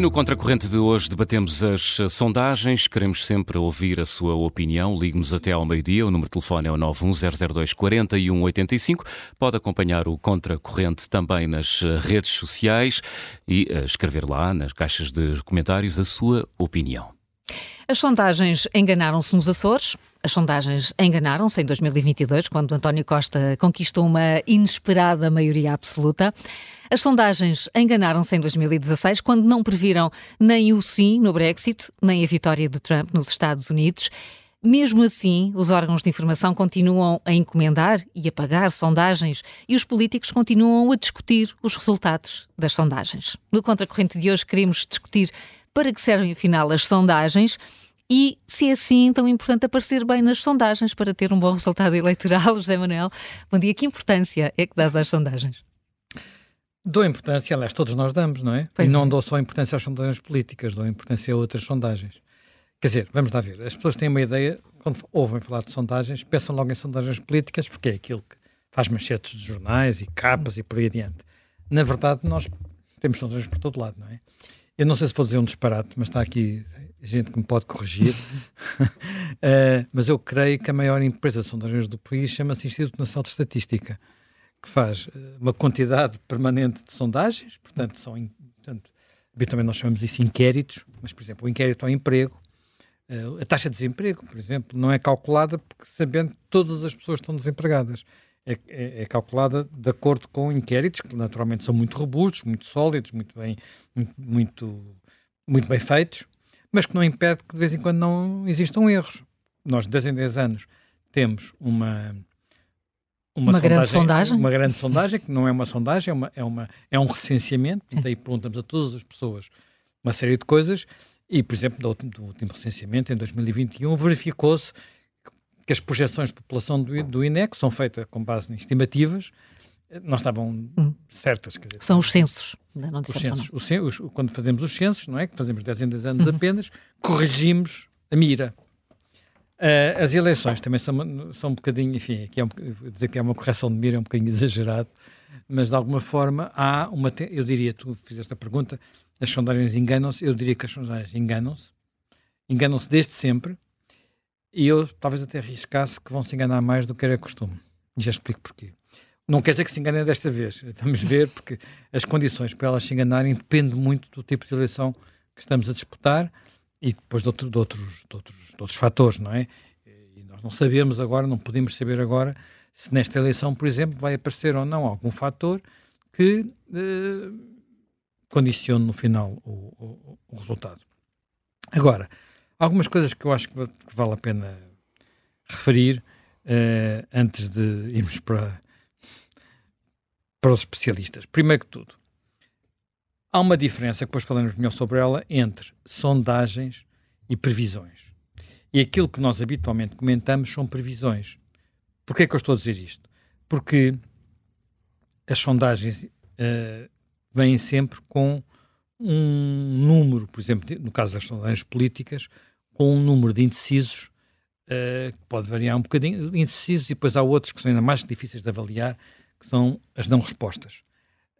E no Contracorrente de hoje debatemos as sondagens. Queremos sempre ouvir a sua opinião. Ligue-nos até ao meio-dia. O número de telefone é o 91002 4185. Pode acompanhar o Contracorrente também nas redes sociais e eh, escrever lá nas caixas de comentários a sua opinião. As sondagens enganaram-se nos Açores. As sondagens enganaram-se em 2022, quando António Costa conquistou uma inesperada maioria absoluta. As sondagens enganaram-se em 2016, quando não previram nem o sim no Brexit, nem a vitória de Trump nos Estados Unidos. Mesmo assim, os órgãos de informação continuam a encomendar e a pagar sondagens e os políticos continuam a discutir os resultados das sondagens. No Contracorrente de hoje, queremos discutir para que servem afinal as sondagens e se é assim tão importante aparecer bem nas sondagens para ter um bom resultado eleitoral, José Manuel. Bom dia, que importância é que dás às sondagens? Dou importância, aliás, todos nós damos, não é? Pois e não é. dou só importância às sondagens políticas, dou importância a outras sondagens. Quer dizer, vamos lá ver, as pessoas têm uma ideia, quando ouvem falar de sondagens, pensam logo em sondagens políticas, porque é aquilo que faz manchetes de jornais e capas e por aí adiante. Na verdade, nós temos sondagens por todo lado, não é? Eu não sei se vou dizer um disparate, mas está aqui gente que me pode corrigir. uh, mas eu creio que a maior empresa de sondagens do país chama-se Instituto Nacional de Estatística, que faz eh, uma quantidade permanente de sondagens, portanto, são, portanto, habitualmente nós chamamos isso inquéritos, mas, por exemplo, o inquérito ao emprego, uh, a taxa de desemprego, por exemplo, não é calculada porque sabendo que todas as pessoas estão desempregadas. É, é, é, calculada de acordo com inquéritos que naturalmente são muito robustos, muito sólidos, muito bem, muito, muito bem feitos, mas que não impede que de vez em quando não existam erros. Nós, de 10 em 10 anos, temos uma, uma, uma sondagem, grande sondagem. Uma grande sondagem, que não é uma sondagem, é, uma, é, uma, é um recenseamento, e daí perguntamos a todas as pessoas uma série de coisas, e, por exemplo, do, do último recenseamento, em 2021, verificou-se que as projeções de população do, do INEC são feitas com base em estimativas, não estavam hum. certas. Dizer, São os censos. Não os censos. Os, os, quando fazemos os censos, não é? Que fazemos 10 em 10 anos uhum. apenas, corrigimos a mira. Uh, as eleições também são, são um bocadinho, enfim, aqui é um, dizer que é uma correção de mira é um bocadinho exagerado, mas de alguma forma há uma, eu diria, tu fizeste a pergunta, as sondagens enganam-se, eu diria que as sondagens enganam-se, enganam-se desde sempre, e eu talvez até arriscasse que vão se enganar mais do que era costume. Já explico porquê. Não quer dizer que se enganem desta vez. Vamos ver, porque as condições para elas se enganarem dependem muito do tipo de eleição que estamos a disputar e depois de, outro, de, outros, de, outros, de outros fatores, não é? E nós não sabemos agora, não podemos saber agora se nesta eleição, por exemplo, vai aparecer ou não algum fator que eh, condicione no final o, o, o, resultado. Agora, algumas coisas que eu acho que, vale a pena referir eh, antes de irmos para para os especialistas. Primeiro que tudo, há uma diferença, que depois falaremos melhor sobre ela, entre sondagens e previsões. E aquilo que nós habitualmente comentamos são previsões. Porquê é que eu estou a dizer isto? Porque as sondagens uh, vêm sempre com um número, por exemplo, no caso das sondagens políticas, com um número de indecisos uh, que pode variar um bocadinho, indecisos, e depois há outros que são ainda mais difíceis de avaliar, que são as não respostas,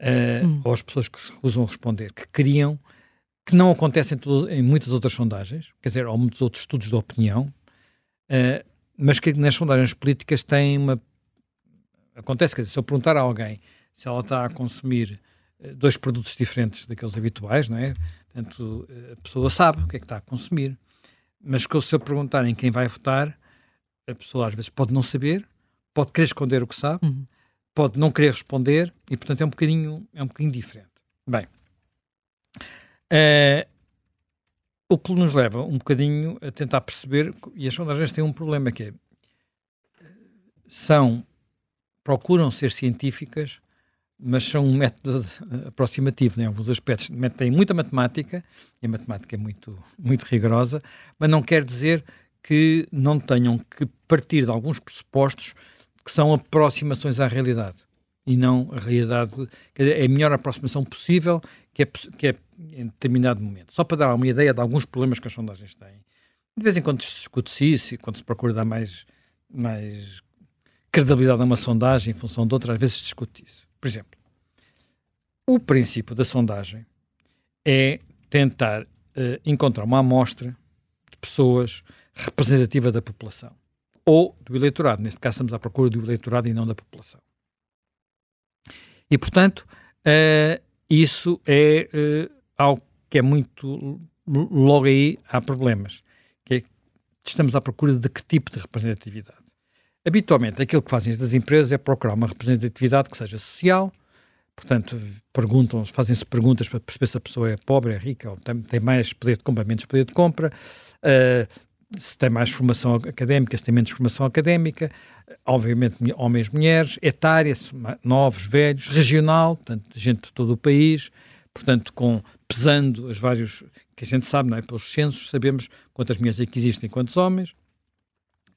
uh, hum. ou as pessoas que se recusam a responder, que queriam, que não acontecem em muitas outras sondagens, quer dizer, ou muitos outros estudos de opinião, uh, mas que nas sondagens políticas têm uma. Acontece, quer dizer, se eu perguntar a alguém se ela está a consumir dois produtos diferentes daqueles habituais, não é? Portanto, a pessoa sabe o que é que está a consumir. Mas se eu perguntar em quem vai votar, a pessoa às vezes pode não saber, pode querer esconder o que sabe, uhum pode não querer responder e, portanto, é um bocadinho, é um bocadinho diferente. Bem, uh, o que nos leva um bocadinho a tentar perceber, e as sondagens têm um problema que é, são, procuram ser científicas, mas são um método aproximativo em né? alguns aspectos. Têm muita matemática, e a matemática é muito, muito rigorosa, mas não quer dizer que não tenham que partir de alguns pressupostos que são aproximações à realidade e não a realidade, dizer, é a melhor aproximação possível que é, que é em determinado momento. Só para dar uma ideia de alguns problemas que as sondagens têm. De vez em quando se discute isso e quando se procura dar mais, mais credibilidade a uma sondagem em função de outras, às vezes se discute isso. Por exemplo, o princípio da sondagem é tentar uh, encontrar uma amostra de pessoas representativa da população ou do eleitorado. Neste caso, estamos à procura do eleitorado e não da população. E, portanto, uh, isso é uh, algo que é muito. Logo aí há problemas. Que é, estamos à procura de que tipo de representatividade. Habitualmente, aquilo que fazem as empresas é procurar uma representatividade que seja social, portanto, perguntam, fazem-se perguntas para perceber se a pessoa é pobre, é rica, ou tem, tem mais poder de compra, menos poder de compra, uh, se tem mais formação académica, se tem menos formação académica, obviamente homens mulheres, etária, novos, velhos, regional, portanto, gente de todo o país, portanto, com pesando as vários que a gente sabe, não é? Pelos censos, sabemos quantas mulheres é que existem, quantos homens,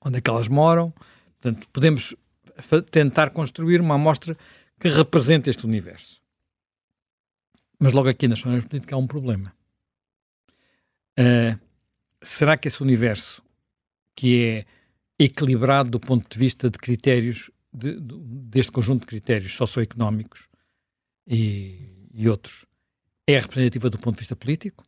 onde é que elas moram, portanto, podemos tentar construir uma amostra que represente este universo. Mas logo aqui nas zonas políticas há um problema. Uh, será que esse universo, que é equilibrado do ponto de vista de critérios, de, de, deste conjunto de critérios socioeconómicos e, e outros, é representativa do ponto de vista político?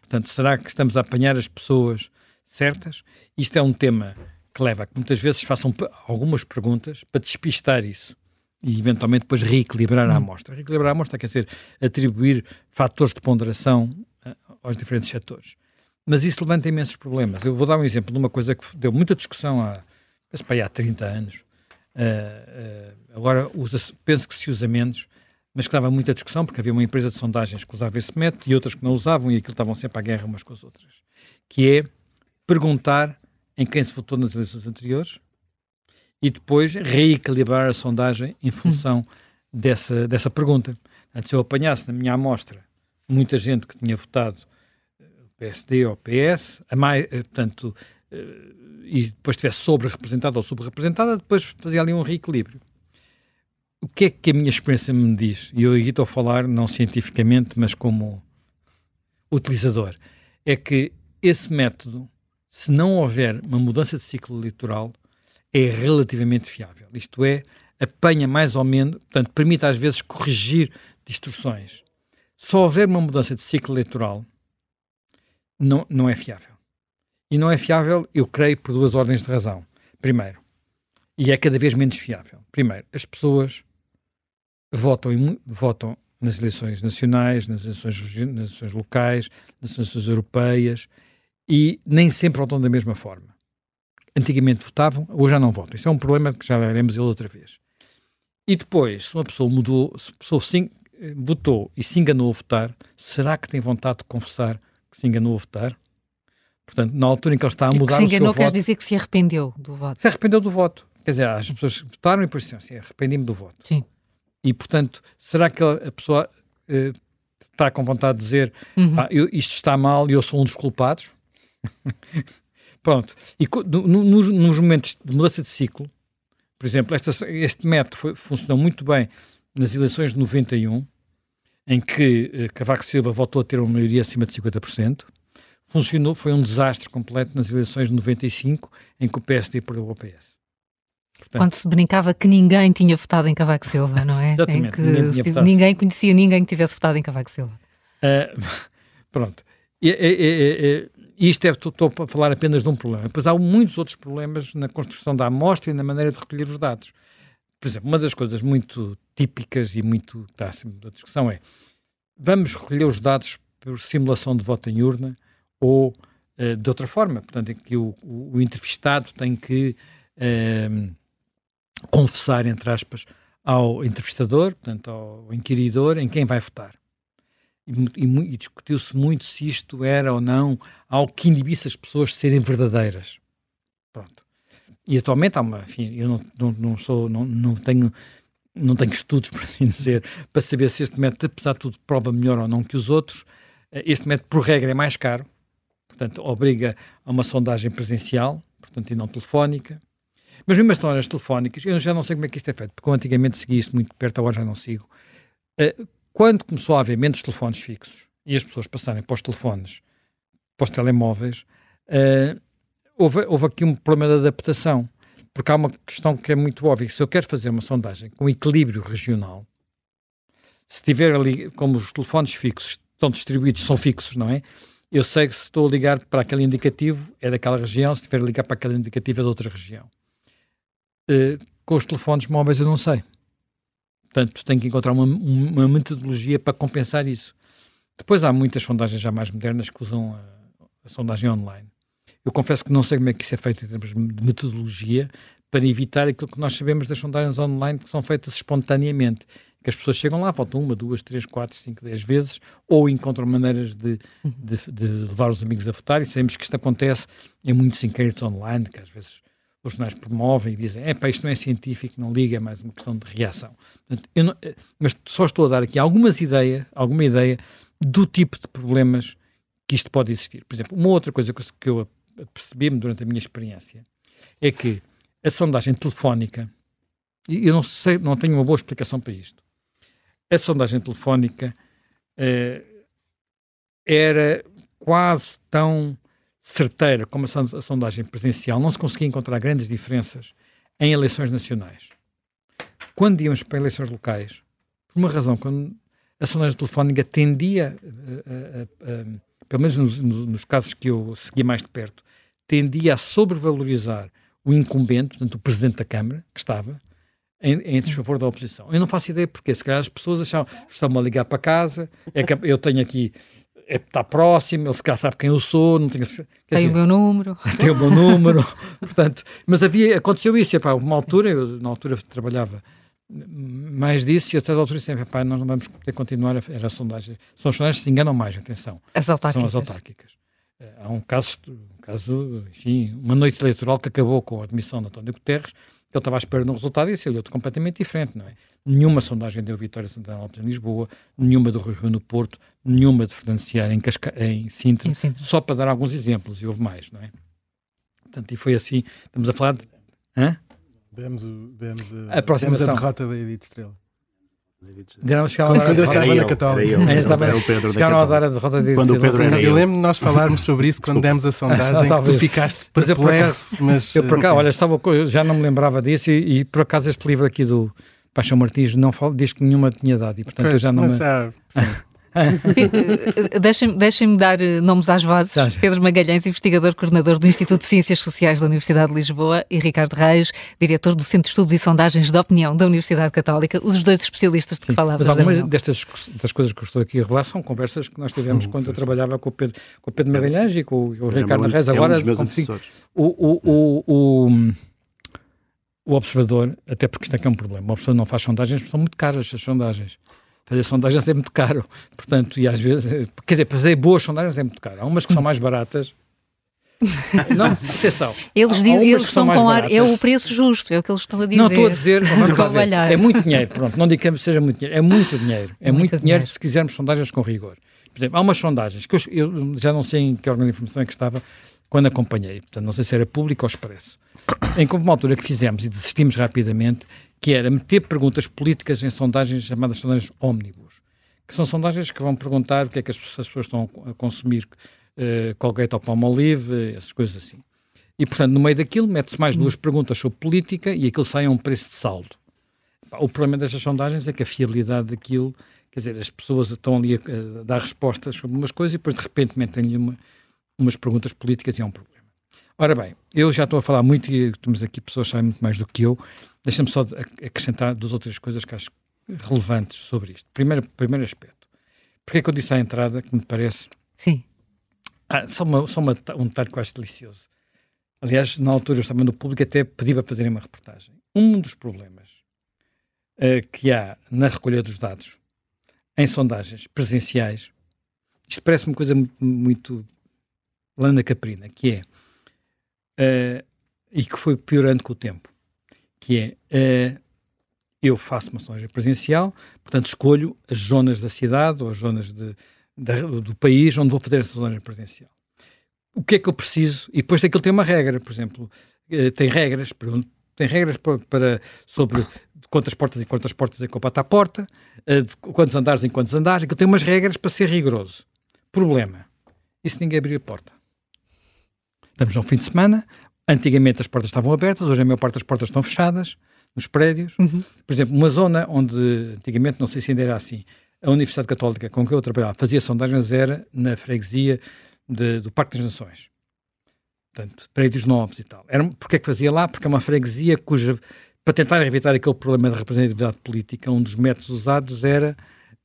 Portanto, será que estamos a apanhar as pessoas certas? Isto é um tema que leva a que muitas vezes façam algumas perguntas para despistar isso e eventualmente depois reequilibrar a hum. amostra. Reequilibrar a amostra quer dizer atribuir fatores de ponderação uh, aos diferentes setores. Mas isso levanta imensos problemas. Eu vou dar um exemplo de uma coisa que deu muita discussão há, há 30 anos. Uh, uh, agora usa penso que se usa menos, mas que dava muita discussão, porque havia uma empresa de sondagens que usava esse método e outras que não usavam, e aquilo estavam sempre à guerra umas com as outras. Que é perguntar em quem se votou nas eleições anteriores e depois reequilibrar a sondagem em função hum. dessa, dessa pergunta. Antes, se eu apanhasse na minha amostra muita gente que tinha votado eh, PSD ou PS, a mais, eh, portanto, eh, e depois estivesse sobre-representada ou subrepresentada, depois fazia ali um reequilíbrio o que é que a minha experiência me diz? E eu aqui estou a falar não cientificamente, mas como utilizador. É que esse método, se não houver uma mudança de ciclo eleitoral, é relativamente fiável. Isto é, apanha mais ou menos, portanto, permite às vezes corrigir distorções. Só houver uma mudança de ciclo eleitoral, não, não é fiável. E não é fiável, eu creio, por duas ordens de razão. Primeiro, e é cada vez menos fiável. Primeiro, as pessoas votam, votam nas eleições nacionais, nas eleições, nas eleições locais, nas eleições europeias e nem sempre votam da mesma forma. Antigamente votavam, hoje já não votam. Isso é um problema que já veremos ele outra vez. E depois, se uma pessoa mudou, se pessoa sim, votou e se enganou a votar, será que tem vontade de confessar que se enganou a votar? Portanto, na altura em que ele está a mudar se enganou, quer voto, dizer que se arrependeu do voto. Se arrependeu do voto. Quer dizer, as pessoas votaram e depois disseram assim, arrependi-me do voto. Sim. E, portanto, será que a pessoa uh, está com vontade de dizer uhum. ah, eu, isto está mal e eu sou um dos culpados? Pronto. E no, no, nos momentos de mudança de ciclo, por exemplo, esta, este método foi, funcionou muito bem nas eleições de 91, em que uh, Cavaco Silva voltou a ter uma maioria acima de 50%. Funcionou, foi um desastre completo nas eleições de 95, em que o PSD perdeu o PS. Portanto, Quando se brincava que ninguém tinha votado em Cavaco Silva, não é? Exatamente. Em que ninguém, diz, ninguém, conhecia ninguém que tivesse votado em Cavaco Silva. Uh, pronto. E, e, e, isto é, estou a falar apenas de um problema. Depois há muitos outros problemas na construção da amostra e na maneira de recolher os dados. Por exemplo, uma das coisas muito típicas e muito da discussão é vamos recolher os dados por simulação de voto em urna ou uh, de outra forma, portanto, em que o, o, o entrevistado tem que uh, confessar, entre aspas, ao entrevistador, portanto, ao inquiridor, em quem vai votar. E, e, discutiu-se muito se isto era ou não algo que inibisse as pessoas de serem verdadeiras. Pronto. E atualmente há uma, enfim, eu não, não, não sou, não, não tenho não tenho estudos, por assim dizer, para saber se este método, apesar de tudo, prova melhor ou não que os outros. Este método, por regra, é mais caro, portanto, obriga a uma sondagem presencial, portanto, e não telefónica. Mas mesmo as histórias telefónicas, eu já não sei como é que isto é feito, porque eu antigamente segui isto muito perto, agora já não sigo. Quando começou a haver menos telefones fixos e as pessoas passarem para os telefones, para os telemóveis, uh, houve, houve aqui um problema de adaptação. Porque há uma questão que é muito óbvia: se eu quero fazer uma sondagem com equilíbrio regional, se tiver ali, como os telefones fixos estão distribuídos, são fixos, não é? Eu sei que se estou a ligar para aquele indicativo é daquela região, se estiver a ligar para aquele indicativo é de outra região. Uh, com os telefones móveis eu não sei. Portanto, tenho que encontrar uma, uma, metodologia para compensar isso. Depois há muitas sondagens já mais modernas que usam a, a sondagem online. Eu confesso que não sei como é que isso é feito em termos de metodologia para evitar aquilo que nós sabemos das sondagens online que são feitas espontaneamente. Que as pessoas chegam lá, voltam uma, duas, três, quatro, cinco, dez vezes, ou encontram maneiras de, de, de levar os amigos a votar, e sabemos que isto acontece em muitos inquéritos online, que às vezes os jornais promovem e dizem, é isto não é científico, não liga, é mais uma questão de reação. Portanto, não, eh, mas só estou a dar aqui algumas ideias, alguma ideia do tipo de problemas que isto pode existir. Por exemplo, uma outra coisa que eu percebi-me durante a minha experiência é que a sondagem telefónica, e eu não sei, não tenho uma boa explicação para isto, a sondagem telefónica eh, era quase tão certeira como a sondagem presencial, não se conseguia encontrar grandes diferenças em eleições nacionais. Quando íamos para eleições locais, por uma razão, quando a sondagem telefónica tendia, a, a, a, pelo menos nos, nos, casos que eu segui mais de perto, tendia a sobrevalorizar o incumbente, portanto, o presidente da Câmara, que estava, em, em desfavor da oposição. Eu não faço ideia porque, se calhar as pessoas achavam, estão-me a ligar para casa, é que eu tenho aqui é, está próximo, ele se calhar sabe quem eu sou, não tem, tem dizer, o meu número. Tem o meu número, portanto, mas havia, aconteceu isso, epá, uma altura, eu na altura trabalhava mais disso e até da altura sempre, epá, nós não vamos poder continuar, a, era a sondagem, são as sondagens que se enganam mais, atenção. As autárquicas. São as autárquicas. Eh, há um caso, um caso, enfim, uma noite eleitoral que acabou com a admissão de António Guterres, ele estava à espera de um resultado e saiu outro completamente diferente, não é? Nenhuma sondagem deu Vitória Santana Lopes em Lisboa, nenhuma do Rui Rio no Porto, nenhuma de Fernando Ciara em, Casca... em, Sintra, em Sintra, só para dar alguns exemplos, e houve mais, não é? Portanto, e foi assim, estamos a falar de... Hã? Demos, demos, a, a, aproximação. Demos a derrota da Edith Estrela. Não, chegaram quando, eu estava na Católica. Eu, eu, estava, eu, Pedro chegaram a dar a derrota de quando o Pedro era Eu lembro de nós falarmos sobre isso quando demos a sondagem, tu ficaste perplexo. Mas, eu por acaso, olha, estava, eu já não me lembrava disso e, e, por acaso este livro aqui do Paixão Martins não fala, diz que nenhuma tinha dado e portanto pois, eu já não me... Sabe, Deixem-me deixem dar eh, nomes às vozes. Pedro Magalhães, investigador coordenador do Instituto de Ciências Sociais da Universidade de Lisboa, e Ricardo Reis, diretor do Centro de Estudos e Sondagens de Opinião da Universidade Católica, os dois especialistas de que falávamos. Mas algumas destas das coisas que eu estou aqui a revelar são conversas que nós tivemos quando eu trabalhava com o Pedro, com o Pedro Magalhães e com o, o Ricardo Reis. Agora, é um o, o, o, o o observador, até porque isto aqui é, é um problema, o observador não faz sondagens, são muito caras as sondagens fazer sondagens é muito caro. Portanto, e às vezes, quer dizer, fazer boas sondagens é muito caro. Há umas que são mais baratas. Não, atenção. Eles, dizem, eles estão com ar, é o preço justo, é o que eles estão a dizer. Não estou a dizer, ver, é muito dinheiro, pronto, não digo que seja muito dinheiro, é muito dinheiro, é, é muito, dinheiro, dinheiro se quisermos sondagens com rigor. Por exemplo, há umas sondagens que eu, eu já não sei em que órgão de informação é que estava quando acompanhei, portanto, não sei se era público ou expresso, em que houve uma altura que fizemos e desistimos rapidamente, que era meter perguntas políticas em sondagens chamadas sondagens ómnibus, que são sondagens que vão perguntar o que é que as pessoas, as pessoas estão a consumir, uh, Colgate ou Palmolive, essas coisas assim. E, portanto, no meio daquilo, mete-se mais duas perguntas sobre política e aquilo sai a um preço de saldo. O problema destas sondagens é que a fiabilidade daquilo, quer dizer, as pessoas estão ali a, a dar respostas sobre umas coisas e depois, de repente, metem-lhe uma, umas perguntas políticas e é um problema. Ora bem, eu já estou a falar muito e temos aqui pessoas que sabem muito mais do que eu. Deixa-me só acrescentar duas outras coisas que acho relevantes sobre isto. Primeiro, primeiro aspecto. Porque é que eu disse à entrada que me parece. Sim. Ah, só uma, só uma, um detalhe que eu acho delicioso. Aliás, na altura eu estava no público até pedi para fazerem uma reportagem. Um dos problemas uh, que há na recolha dos dados em sondagens presenciais, isto parece uma coisa muito, muito lana caprina, que é, uh, e que foi piorando com o tempo, que é, uh, eu faço uma sondagem presencial, portanto escolho as zonas da cidade ou as zonas de, do país onde vou fazer essa sondagem presencial. O que é que eu preciso? E depois aquilo tem uma regra, por exemplo, uh, tem regras, tem regras para, para, sobre quantas portas e quantas portas é que eu bato à porta, de quantos andares em quantos andares, aquilo tem umas regras para ser rigoroso. Problema, e se ninguém abrir a porta? Estamos no fim de semana, antigamente as portas estavam abertas, hoje a maior parte das portas estão fechadas, nos prédios. Uhum. Por exemplo, uma zona onde antigamente, não sei se ainda era assim, a Universidade Católica com que eu trabalhava fazia sondagens era na freguesia de, do Parque das Nações. Portanto, prédios novos e tal. Era, porque é que fazia lá? Porque é uma freguesia cuja, para tentar evitar aquele problema da representatividade política, um dos métodos usados era,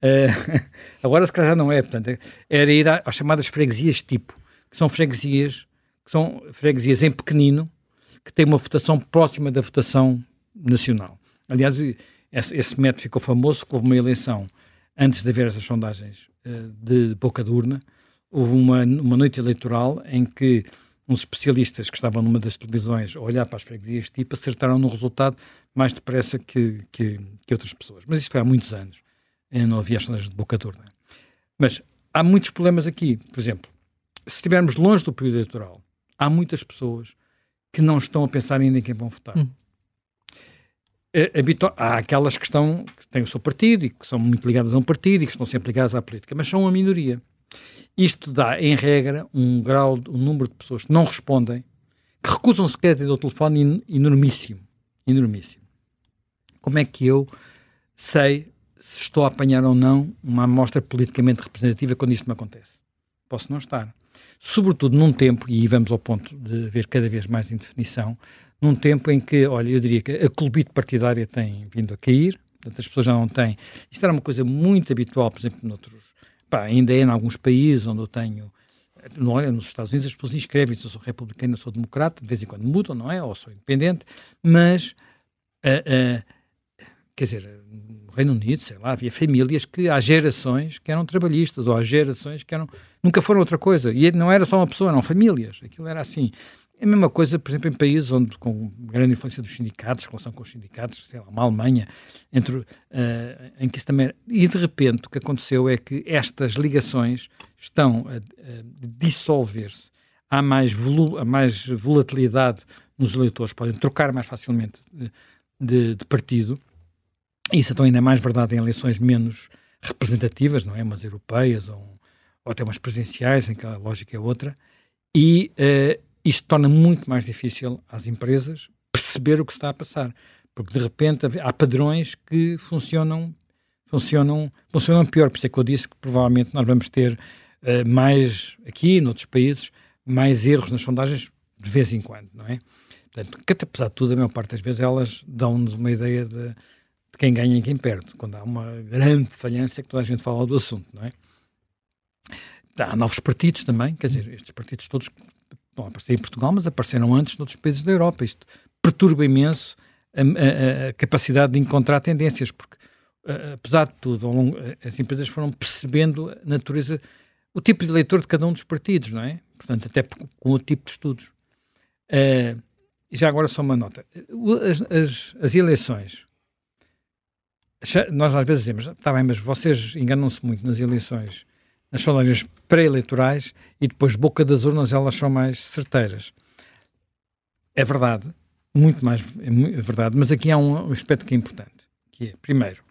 uh, agora se calhar já não é, portanto, era ir às chamadas freguesias tipo, que são freguesias, que são freguesias em pequenino, que têm uma votação próxima da votação nacional. Aliás, esse, esse método ficou famoso, houve uma eleição antes de haver essas sondagens uh, de, boca de urna, houve uma, uma noite eleitoral em que uns especialistas que estavam numa das televisões a olhar para as freguesias tipo acertaram no resultado mais depressa que, que, que outras pessoas. Mas isso foi há muitos anos. Não havia sondagens de boca de urna. Mas há muitos problemas aqui. Por exemplo, se estivermos longe do período eleitoral, há muitas pessoas que não estão a pensar ainda em quem vão votar. Hum. É, há aquelas que estão que têm o seu partido e que são muito ligadas a um partido e que estão sempre ligadas à política, mas são a minoria. Isto dá, em regra, um grau, um número de pessoas que não respondem, que recusam sequer ter o telefone enormíssimo. Enormíssimo. Como é que eu sei se estou a apanhar ou não uma amostra politicamente representativa quando isto me acontece? Posso não estar. Sobretudo num tempo, e vamos ao ponto de ver cada vez mais indefinição, num tempo em que, olha, eu diria que a clubite partidária tem vindo a cair, portanto as pessoas já não têm. Isto era uma coisa muito habitual, por exemplo, noutros, pá, ainda é em alguns países onde eu tenho. Não é, nos Estados Unidos as pessoas inscrevem-se, eu sou republicano, eu sou democrata, de vez em quando mudam, não é? Ou sou independente, mas, uh, uh, quer dizer, Reino Unido, sei lá, havia famílias que há gerações que eram trabalhistas, ou há gerações que eram, nunca foram outra coisa. E não era só uma pessoa, eram famílias. Aquilo era assim. É a mesma coisa, por exemplo, em países onde, com grande influência dos sindicatos, relação com os sindicatos, sei lá, uma Alemanha, entre, uh, em que isso também. E de repente o que aconteceu é que estas ligações estão a, a dissolver-se. Há mais, há mais volatilidade nos eleitores, podem trocar mais facilmente de, de, de partido. Isso então ainda é mais verdade em eleições menos representativas, não é? Umas europeias ou, ou até umas presenciais, em que a lógica é outra. E, uh, isto torna muito mais difícil às empresas perceber o que está a passar, porque de repente há padrões que funcionam funcionam funcionam pior, por isso é que eu disse que provavelmente nós vamos ter uh, mais aqui, noutros países, mais erros nas sondagens de vez em quando, não é? Portanto, que apesar de tudo, a maior parte das vezes elas dão-nos uma ideia de, de, quem ganha e quem perde, quando há uma grande falhança que toda a gente fala do assunto, não é? Há novos partidos também, quer dizer, estes partidos todos Bom, aparecer em Portugal, mas apareceram antes noutros países da Europa. Isto perturba imenso a, a, a capacidade de encontrar tendências, porque, apesar de tudo, longo, as empresas foram percebendo a natureza, o tipo de eleitor de cada um dos partidos, não é? Portanto, até com o tipo de estudos. Uh, já agora só uma nota. As, as, as eleições, nós às vezes dizemos, está bem, mas vocês enganam-se muito nas eleições nas sondagens pré-eleitorais e depois boca das urnas elas são mais certeiras. É verdade, muito mais é verdade, mas aqui há um aspecto que é importante, que é, primeiro,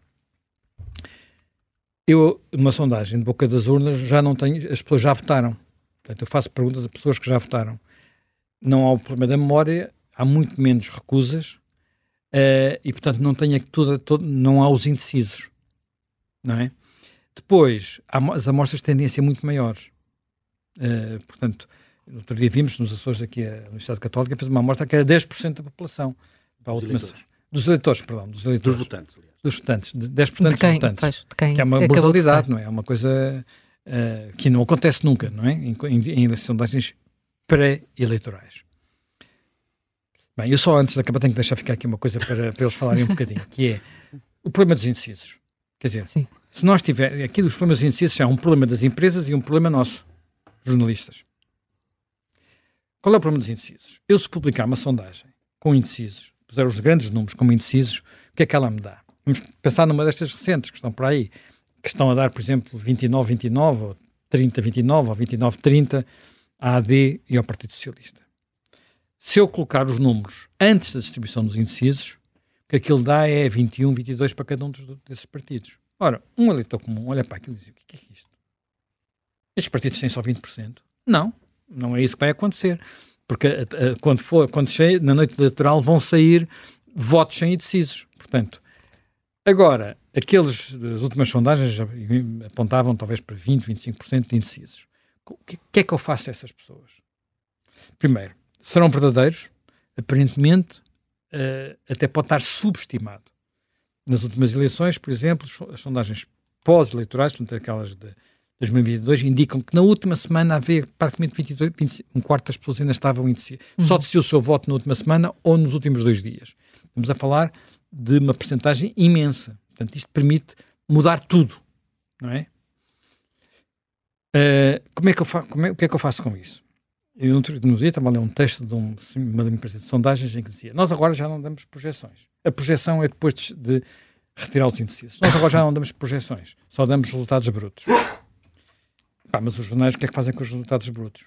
eu, uma sondagem de boca das urnas, já não tenho, as pessoas já votaram. Portanto, eu faço perguntas a pessoas que já votaram. Não há o problema da memória, há muito menos recusas uh, e, portanto, não tenho tudo, todo, não há os indecisos, não é? Depois, as amostras de tendência muito maiores. Uh, portanto, outro dia vimos nos Açores aqui a Universidade Católica fez uma amostra que era 10% da população. Para a dos, última, eleitores. dos eleitores. perdão. Dos, eleitores, dos votantes, aliás. Dos votantes. 10% de quem, dos votantes. Pois, de quem que é uma brutalidade, não é? É uma coisa uh, que não acontece nunca, não é? Em, em, em sondagens pré-eleitorais. Bem, eu só antes de acabar tenho que deixar ficar aqui uma coisa para, para eles falarem um bocadinho, que é o problema dos indecisos. Quer dizer, Sim. se nós tivermos. Aqui dos problemas indecisos é um problema das empresas e um problema nosso, jornalistas. Qual é o problema dos indecisos? Eu, se publicar uma sondagem com indecisos, puser os grandes números como indecisos, o que é que ela me dá? Vamos pensar numa destas recentes que estão por aí, que estão a dar, por exemplo, 29-29, ou 30-29, ou 29-30 à AD e ao Partido Socialista. Se eu colocar os números antes da distribuição dos indecisos, o que aquilo dá é 21, 22 para cada um desses partidos. Ora, um eleitor comum olha para aquilo e diz: o que é isto? Estes partidos têm só 20%? Não, não é isso que vai acontecer. Porque uh, quando for, quando chegue, na noite eleitoral vão sair votos sem indecisos. Portanto, agora, aqueles, as últimas sondagens já apontavam talvez para 20, 25% de indecisos. O que, que é que eu faço a essas pessoas? Primeiro, serão verdadeiros? Aparentemente, uh, até pode estar subestimado. Nas últimas eleições, por exemplo, as sondagens pós-eleitorais, portanto, aquelas de 2022, indicam que na última semana havia praticamente 22, 25, um quarto das pessoas ainda estavam indecisas. Uhum. Só decidiu o seu voto na última semana ou nos últimos dois dias. Estamos a falar de uma percentagem imensa. Portanto, isto permite mudar tudo, não é? Uh, como é que eu faço, é, o que é que eu faço com isso? Eu no dia estava a ler um texto de um, uma empresa de sondagens em que dizia nós agora já não damos projeções. A projeção é depois de, de retirar os indecisos. Nós agora já não damos projeções, só damos resultados brutos. Pá, mas os jornais o que é que fazem com os resultados brutos?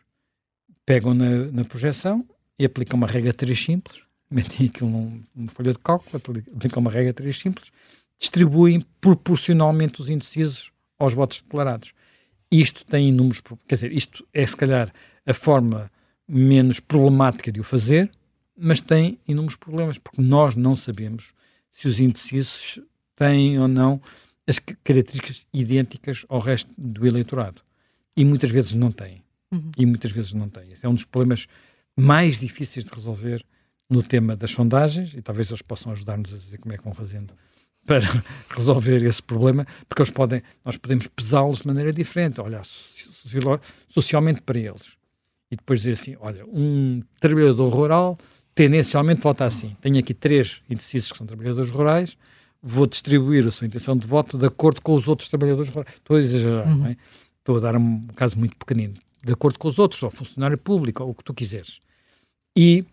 Pegam na, na projeção e aplicam uma regra 3 simples, metem aquilo num, numa folha de cálculo, aplicam uma regra 3 simples, distribuem proporcionalmente os indecisos aos votos declarados. Isto tem inúmeros, quer dizer, isto é se calhar a forma menos problemática de o fazer, mas tem inúmeros problemas, porque nós não sabemos se os indecisos têm ou não as características idênticas ao resto do eleitorado. E muitas vezes não têm. Uhum. E muitas vezes não têm. Esse é um dos problemas mais difíceis de resolver no tema das sondagens, e talvez eles possam ajudar-nos a dizer como é que vão fazendo para resolver esse problema, porque eles podem, nós podemos pesá-los de maneira diferente, olhar socialmente para eles. E depois dizer assim, olha, um trabalhador rural tendencialmente vota assim. Tenho aqui três indecisos que são trabalhadores rurais, vou distribuir a sua intenção de voto de acordo com os outros trabalhadores rurais. Estou a exagerar, uhum. não é? Estou a dar um caso muito pequenino. De acordo com os outros, ou funcionário público, ou o que tu quiseres. E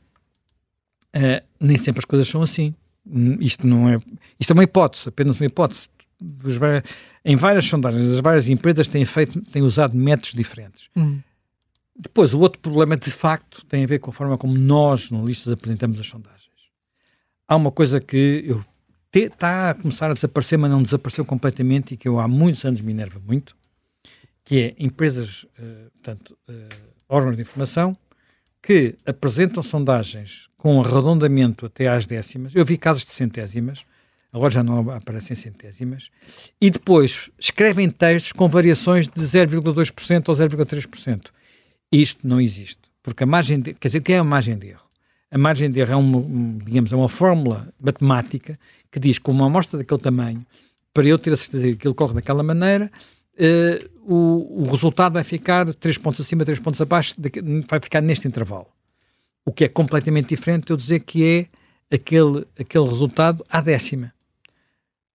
uh, nem sempre as coisas são assim. Hum, isto não é. Isto é uma hipótese, apenas uma hipótese. Em várias sondagens, as várias empresas têm, feito, têm usado métodos diferentes. Hum. Depois, o outro problema, de facto, tem a ver com a forma como nós, jornalistas, apresentamos as sondagens. Há uma coisa que está a começar a desaparecer, mas não desapareceu completamente e que eu há muitos anos me enerva muito, que é empresas, uh, portanto, uh, órgãos de informação, que apresentam sondagens com arredondamento até às décimas. Eu vi casos de centésimas, agora já não aparecem centésimas, e depois escrevem textos com variações de 0,2% ou 0,3%. Isto não existe, porque a margem de, quer dizer, o que é a margem de erro? A margem de erro é uma, digamos, é uma fórmula matemática que diz que uma amostra daquele tamanho, para eu ter a certeza que aquilo corre daquela maneira, uh, o, o, resultado vai ficar 3 pontos acima, 3 pontos abaixo, vai ficar neste intervalo. O que é completamente diferente eu dizer que é aquele, aquele resultado à décima.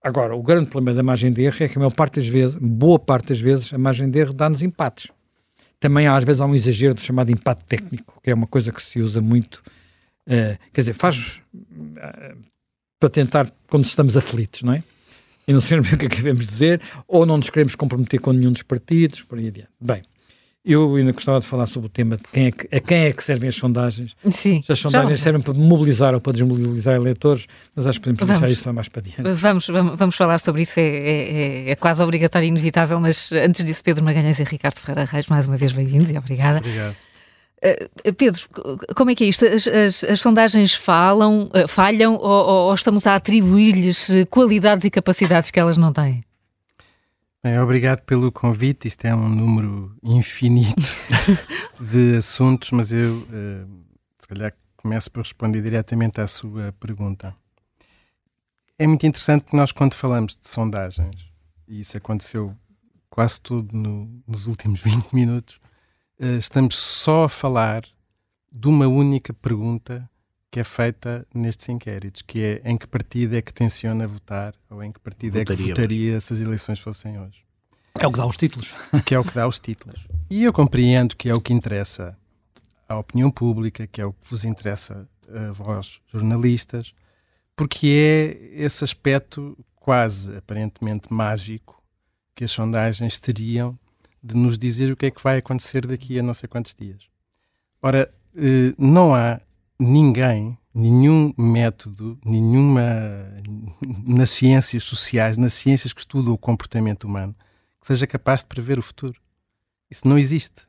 Agora, o grande problema da margem de erro é que a maior parte das vezes, boa parte das vezes, a margem de erro dá-nos empates. Também às vezes há um exagero do chamado empate técnico, que é uma coisa que se usa muito. Uh, quer dizer, faz uh, para tentar quando estamos aflitos, não é? e não sabemos o que é de dizer, ou não nos queremos comprometer com nenhum dos partidos, por aí adiante. Bem, eu ainda gostava de falar sobre o tema de quem é que, a quem é que servem as sondagens. Sim. Se as sondagens já. servem para mobilizar ou para desmobilizar eleitores, mas acho que podemos vamos, deixar isso mais para diante. Vamos, vamos, vamos falar sobre isso, é, é, é, quase obrigatório e inevitável, mas antes disso, Pedro Magalhães e Ricardo Ferreira Reis, mais uma vez bem-vindos e obrigada. Obrigado. Uh, Pedro, como é que é isto? As, as, as sondagens falam, uh, falham ou, ou estamos a atribuir-lhes qualidades e capacidades que elas não têm? Bem, obrigado pelo convite. Isto é um número infinito de assuntos, mas eu, uh, se calhar, começo por responder diretamente à sua pergunta. É muito interessante que nós, quando falamos de sondagens, e isso aconteceu quase tudo no, nos últimos 20 minutos, uh, estamos só a falar de uma única pergunta que é feita nestes inquéritos, que é em que partido é que tenciona votar ou em que partido é que votaria se as eleições fossem hoje. É o que dá os títulos. Que é o que dá os títulos. E eu compreendo que é o que interessa à opinião pública, que é o que vos interessa a vós, jornalistas, porque é esse aspecto quase aparentemente mágico que as sondagens teriam de nos dizer o que é que vai acontecer daqui a não sei quantos dias. Ora, eh, não há ninguém, nenhum método, nenhuma nas ciências sociais, nas ciências que estudam o comportamento humano, que seja capaz de prever o futuro. Isso não existe.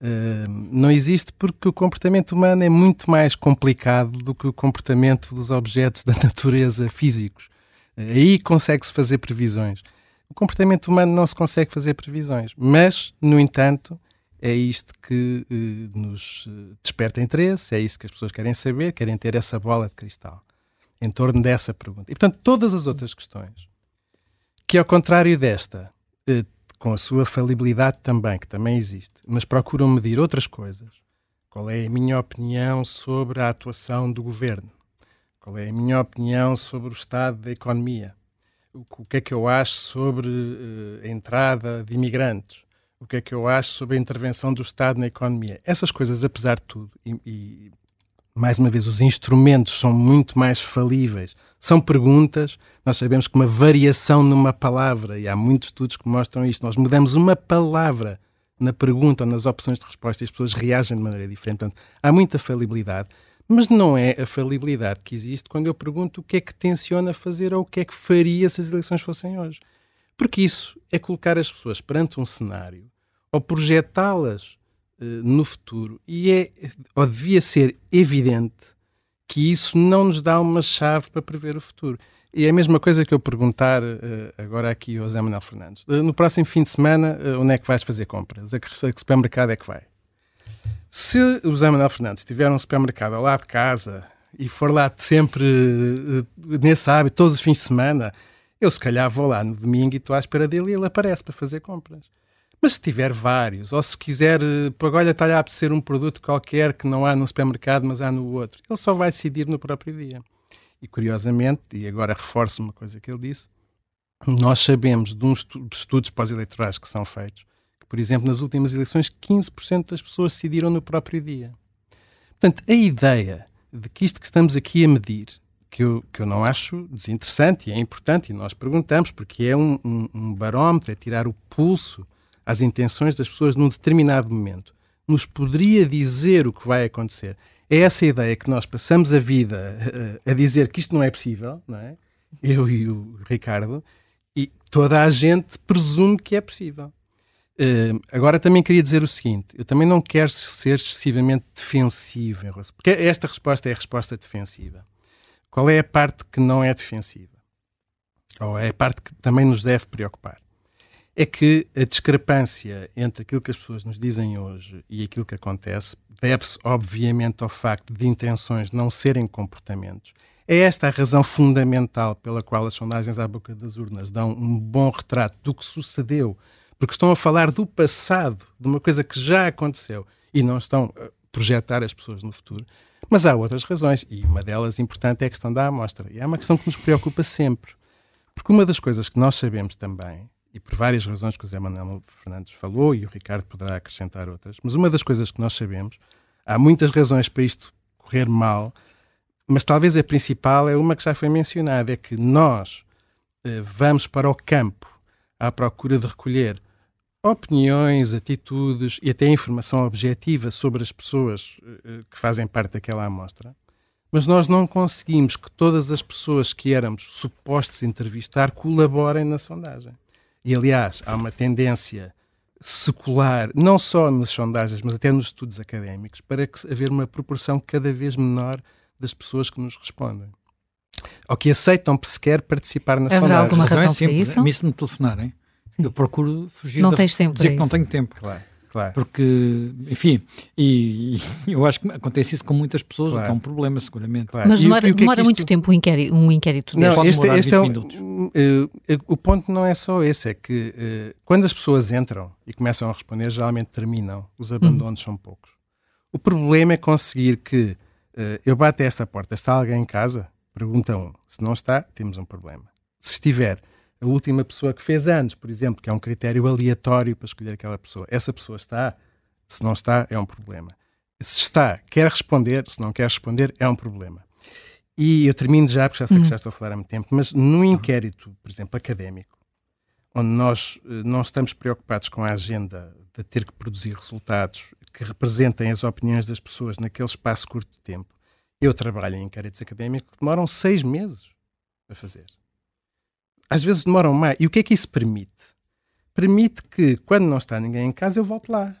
Uh, não existe porque o comportamento humano é muito mais complicado do que o comportamento dos objetos da natureza físicos. Aí consegue-se fazer previsões. O comportamento humano não se consegue fazer previsões, mas, no entanto, é isto que eh, nos eh, desperta interesse, é isso que as pessoas querem saber, querem ter essa bola de cristal em torno dessa pergunta. E, portanto, todas as outras questões, que ao contrário desta, eh, com a sua falibilidade também, que também existe, mas procuram medir outras coisas. Qual é a minha opinião sobre a atuação do governo? Qual é a minha opinião sobre o estado da economia? O que é que eu acho sobre uh, a entrada de imigrantes? O que é que eu acho sobre a intervenção do Estado na economia? Essas coisas, apesar de tudo, e, e mais uma vez, os instrumentos são muito mais falíveis. São perguntas, nós sabemos que uma variação numa palavra, e há muitos estudos que mostram isto, nós mudamos uma palavra na pergunta ou nas opções de resposta e as pessoas reagem de maneira diferente. Portanto, há muita falibilidade, mas não é a falibilidade que existe quando eu pergunto o que é que tenciona fazer ou o que é que faria se as eleições fossem hoje. Porque isso é colocar as pessoas perante um cenário ou projetá-las uh, no futuro. E é, ou devia ser evidente que isso não nos dá uma chave para prever o futuro. E é a mesma coisa que eu perguntar uh, agora aqui ao Zé Manuel Fernandes. Uh, no próximo fim de semana, uh, onde é que vais fazer compras? A que, a que supermercado é que vai? Se o Zé Manuel Fernandes tiver um supermercado lado de casa e for lá sempre nesse hábito, todos os fins de semana, eu se calhar vou lá no domingo e estou à espera dele e ele aparece para fazer compras. Mas se tiver vários, ou se quiser, olha, está-lhe a apetecer um produto qualquer que não há no supermercado, mas há no outro, ele só vai decidir no próprio dia. E curiosamente, e agora reforço uma coisa que ele disse, nós sabemos de uns estudos pós-eleitorais que são feitos, que, por exemplo, nas últimas eleições, 15% das pessoas decidiram no próprio dia. Portanto, a ideia de que isto que estamos aqui a medir, que eu, que eu não acho desinteressante e é importante, e nós perguntamos, porque é um, um, um barómetro, é tirar o pulso às intenções das pessoas num determinado momento, nos poderia dizer o que vai acontecer. É essa ideia que nós passamos a vida a, a dizer que isto não é possível, não é? Eu e o Ricardo, e toda a gente presume que é possível. Uh, agora também queria dizer o seguinte: eu também não quero ser excessivamente defensivo em relação. Porque esta resposta é a resposta defensiva. Qual é a parte que não é defensiva? Ou é a parte que também nos deve preocupar? é que a discrepância entre aquilo que as pessoas nos dizem hoje e aquilo que acontece deve-se, obviamente, ao facto de intenções não serem comportamentos. É esta a razão fundamental pela qual as sondagens à boca das urnas dão um bom retrato do que sucedeu, porque estão a falar do passado, de uma coisa que já aconteceu, e não estão a projetar as pessoas no futuro. Mas há outras razões, e uma delas importante é a questão da amostra. E é uma questão que nos preocupa sempre. Porque uma das coisas que nós sabemos também e por várias razões que o Zé Manuel Fernandes falou e o Ricardo poderá acrescentar outras. Mas uma das coisas que nós sabemos, há muitas razões para isto correr mal, mas talvez a principal é uma que já foi mencionada, é que nós eh, vamos para o campo à procura de recolher opiniões, atitudes e até informação objetiva sobre as pessoas eh, que fazem parte daquela amostra, mas nós não conseguimos que todas as pessoas que éramos supostos entrevistar colaborem na sondagem. E, aliás, há uma tendência secular, não só nas sondagens, mas até nos estudos académicos, para que haver uma proporção cada vez menor das pessoas que nos respondem. Ou que aceitam sequer participar na Haverá sondagem. alguma razão é para simples. isso? A mim, se me telefonarem. Eu procuro fugir. Não da- tens tempo Dizer que não isso. tenho tempo. Claro, claro. Porque, enfim, e, e eu acho que acontece isso com muitas pessoas, o que é Claro. um problema, seguramente. claro. Mas E demora, e que é que demora muito isto- tempo um inquérito, um inquérito Não, deste. Este, este é 20 o, minutos. eh, eh, o ponto não é só esse, é que eh, quando as pessoas entram e começam a responder, geralmente terminam, os abandonos são poucos. O problema é conseguir que eh, eu bato a esta porta, está alguém em casa? Pergunta um. Se não está, temos um problema. Se estiver a última pessoa que fez anos, por exemplo, que é um critério aleatório para escolher aquela pessoa, essa pessoa está, se não está, é um problema. Se está, quer responder, se não quer responder, é um problema. E eu termino já, porque já sei que já estou a falar há muito tempo, mas num inquérito, por exemplo, académico, onde nós eh, não estamos preocupados com a agenda de ter que produzir resultados que representem as opiniões das pessoas naquele espaço curto de tempo, eu trabalho em inquéritos académicos que demoram seis meses a fazer. Às vezes demoram mais. E o que é que isso permite? Permite que, quando não está ninguém em casa, eu volto lá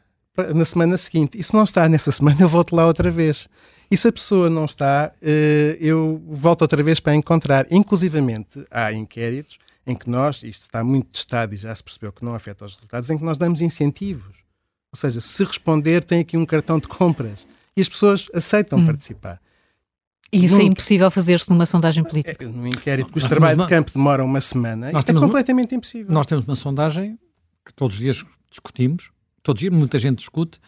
na semana seguinte. E se não está nessa semana, eu volto lá outra vez. E se a pessoa não está, uh, eu volto outra vez para encontrar. Inclusivamente, há inquéritos em que nós, isto está muito testado e já se percebeu que não afeta os resultados, em que nós damos incentivos. Ou seja, se responder, tem aqui um cartão de compras. E as pessoas aceitam hum. participar. E isso é impossível fazer-se numa sondagem política? É, num inquérito cujo trabalho uma... de campo demora uma semana, nós isto é completamente uma... impossível. Nós temos uma sondagem que todos os dias discutimos, todos os dias muita gente discute,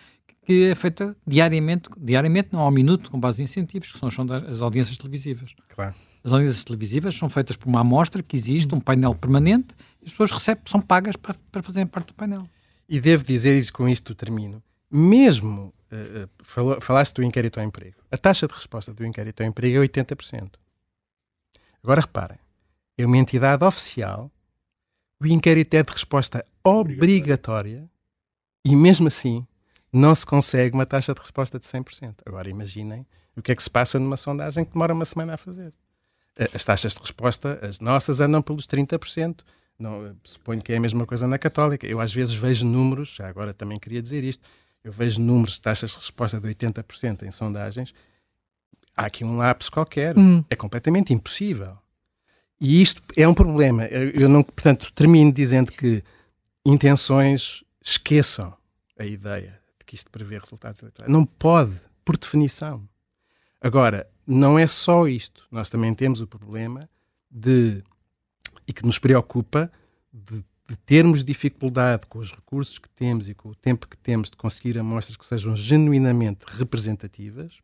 que é feita diariamente, diariamente não ao minuto, com base em incentivos, que são as audiências televisivas. Claro. As audiências televisivas são feitas por uma amostra que existe, um painel permanente, e as pessoas recebem, são pagas para, para fazerem parte do painel. E devo dizer, e com isto termino, mesmo uh, falaste do inquérito ao emprego, a taxa de resposta do inquérito ao emprego é 80%. Agora reparem, é uma entidade oficial, o inquérito é de resposta obrigatória e mesmo assim não se consegue uma taxa de resposta de 100%. Agora imaginem o que é que se passa numa sondagem que demora uma semana a fazer. As taxas de resposta, as nossas, andam pelos 30%. Não, suponho que é a mesma coisa na Católica. Eu às vezes vejo números, já agora também queria dizer isto, eu vejo números de taxas de resposta de 80% em sondagens. Há aqui um lapso qualquer. Hum. É completamente impossível. E isto é um problema. Eu não, portanto, termino dizendo que intenções esqueçam a ideia que isto prevê resultados eleitorais. Não pode, por definição. Agora, não é só isto. Nós também temos o problema de, e que nos preocupa, de, de, termos dificuldade com os recursos que temos e com o tempo que temos de conseguir amostras que sejam genuinamente representativas.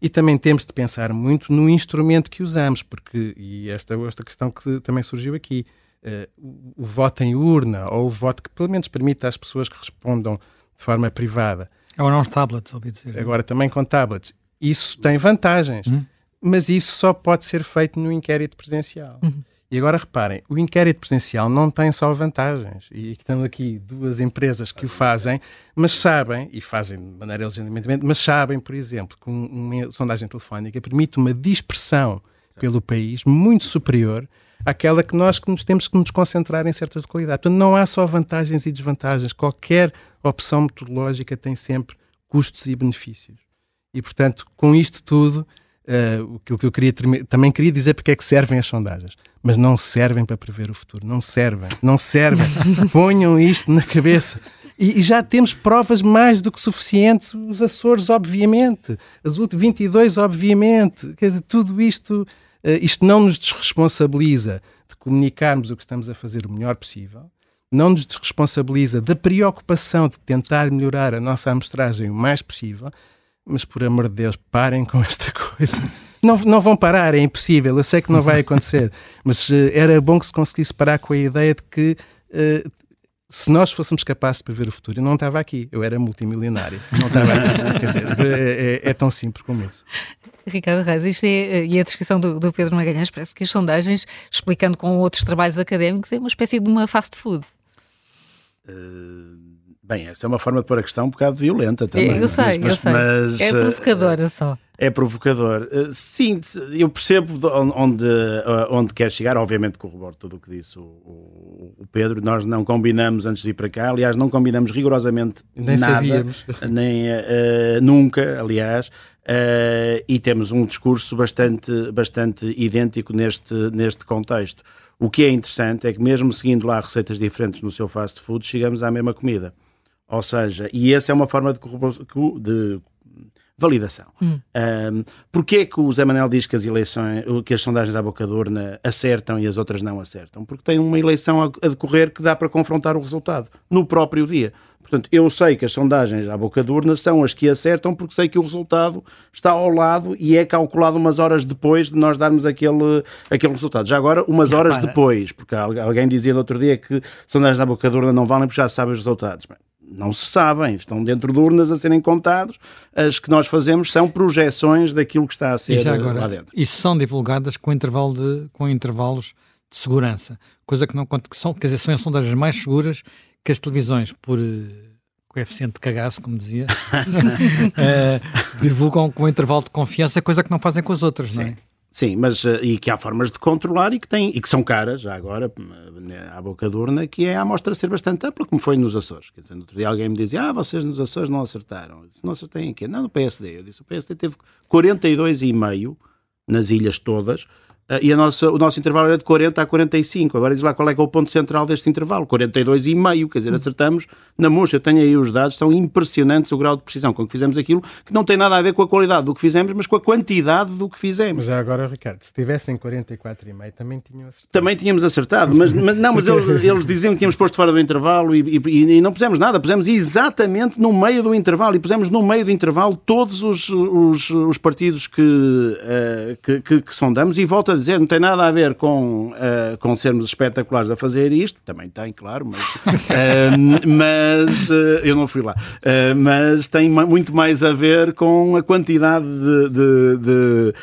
E também temos de pensar muito no instrumento que usamos, porque, e esta é outra questão que também surgiu aqui, uh, o, o voto em urna, ou o voto que pelo menos permita às pessoas que respondam de forma privada. Agora os tablets, ouvi dizer. Agora também com tablets. Isso tem vantagens, uhum. mas isso só pode ser feito no inquérito presencial. Uhum. E agora reparem, o inquérito presencial não tem só vantagens. E estão aqui duas empresas que o fazem, mas sabem, e fazem de maneira legitimamente, mas sabem, por exemplo, que uma sondagem telefónica permite uma dispersão pelo país muito superior àquela que nós que nos temos que nos concentrar em certas localidades. Portanto, não há só vantagens e desvantagens. Qualquer opção metodológica tem sempre custos e benefícios. E, portanto, com isto tudo, uh, aquilo que eu queria também queria dizer porque é que servem as sondagens, mas não servem para prever o futuro, não servem, não servem. Ponham isto na cabeça. E, e, já temos provas mais do que suficientes, os Açores, obviamente, as UT 22, obviamente, quer dizer, tudo isto, uh, isto não nos desresponsabiliza de comunicarmos o que estamos a fazer o melhor possível, não nos desresponsabiliza da preocupação de tentar melhorar a nossa amostragem o mais possível, mas por amor de Deus, parem com esta coisa. Não, não vão parar, é impossível, eu sei que não vai acontecer, mas uh, era bom que se conseguisse parar com a ideia de que uh, se nós fôssemos capazes de prever o futuro, eu não estava aqui, eu era multimilionário, não estava aqui. Quer dizer, é, é, é, tão simples como isso. Ricardo Reis, isto é, e a descrição do, do Pedro Magalhães, parece que as sondagens, explicando com outros trabalhos académicos, é uma espécie de uma fast food. Uh, bem, essa é uma forma de pôr a questão um bocado violenta também. Eu sei, mas, eu sei. Mas, é provocadora uh, só. É provocador. Uh, sim, eu percebo onde, onde quer chegar. Obviamente corroboro tudo o que disse o, o, Pedro. Nós não combinamos antes de ir para cá. Aliás, não combinamos rigorosamente nem nada. Sabíamos. Nem nunca, aliás. e temos um discurso bastante, bastante idêntico neste, neste contexto. O que é interessante é que, mesmo seguindo lá receitas diferentes no seu fast food, chegamos à mesma comida. Ou seja, e essa é uma forma de, de validação. Hum. Um, Porquê é que o Zé Manuel diz que as eleições, que as sondagens à boca de urna acertam e as outras não acertam? Porque tem uma eleição a decorrer que dá para confrontar o resultado no próprio dia. Portanto, eu sei que as sondagens à boca de urna são as que acertam porque sei que o resultado está ao lado e é calculado umas horas depois de nós darmos aquele, aquele resultado. Já agora, umas horas depois, porque alguém dizia no outro dia que sondagens à boca de urna não valem porque já sabem os resultados. Bem, não se sabem, estão dentro de urnas a serem contados. As que nós fazemos são projeções daquilo que está a ser agora, lá dentro. E são divulgadas com, intervalo de, com intervalos de segurança, coisa que não são, quer dizer, são as sondagens mais seguras que as televisões, por uh, coeficiente de cagaço, como dizia, uh, divulgam com intervalo de confiança, coisa que não fazem com as outras, sim, não é? Sim, mas uh, e que há formas de controlar e que, tem, e que são caras, já agora, eh, à boca de urna, que é a amostra ser bastante ampla, como foi nos Açores. Quer dizer, no outro dia alguém me dizia, ah, vocês nos Açores não acertaram. Eu disse, não acertei em quê? Não, no PSD. Eu disse, o PSD teve 42,5 nas ilhas todas, Uh, e nossa, o nosso intervalo era de 40 a 45. Agora diz lá qual é que é o ponto central deste intervalo: 42,5. Quer dizer, acertamos na mocha. Eu tenho aí os dados, são impressionantes o grau de precisão com que fizemos aquilo, que não tem nada a ver com a qualidade do que fizemos, mas com a quantidade do que fizemos. Mas agora, Ricardo, se tivessem 44,5 também tinham acertado. Também tínhamos acertado, mas, mas não, mas eles, eles, diziam que tínhamos posto fora do intervalo e, e, e, não pusemos nada, pusemos exatamente no meio do intervalo e pusemos no meio do intervalo todos os, os, os partidos que, uh, que, que, que sondamos e volto a dizer, não tem nada a ver com, uh, com sermos espetaculares a fazer isto, também tem, claro, mas, uh, mas uh, eu não fui lá, mas tem muito mais a ver com a quantidade de, de, de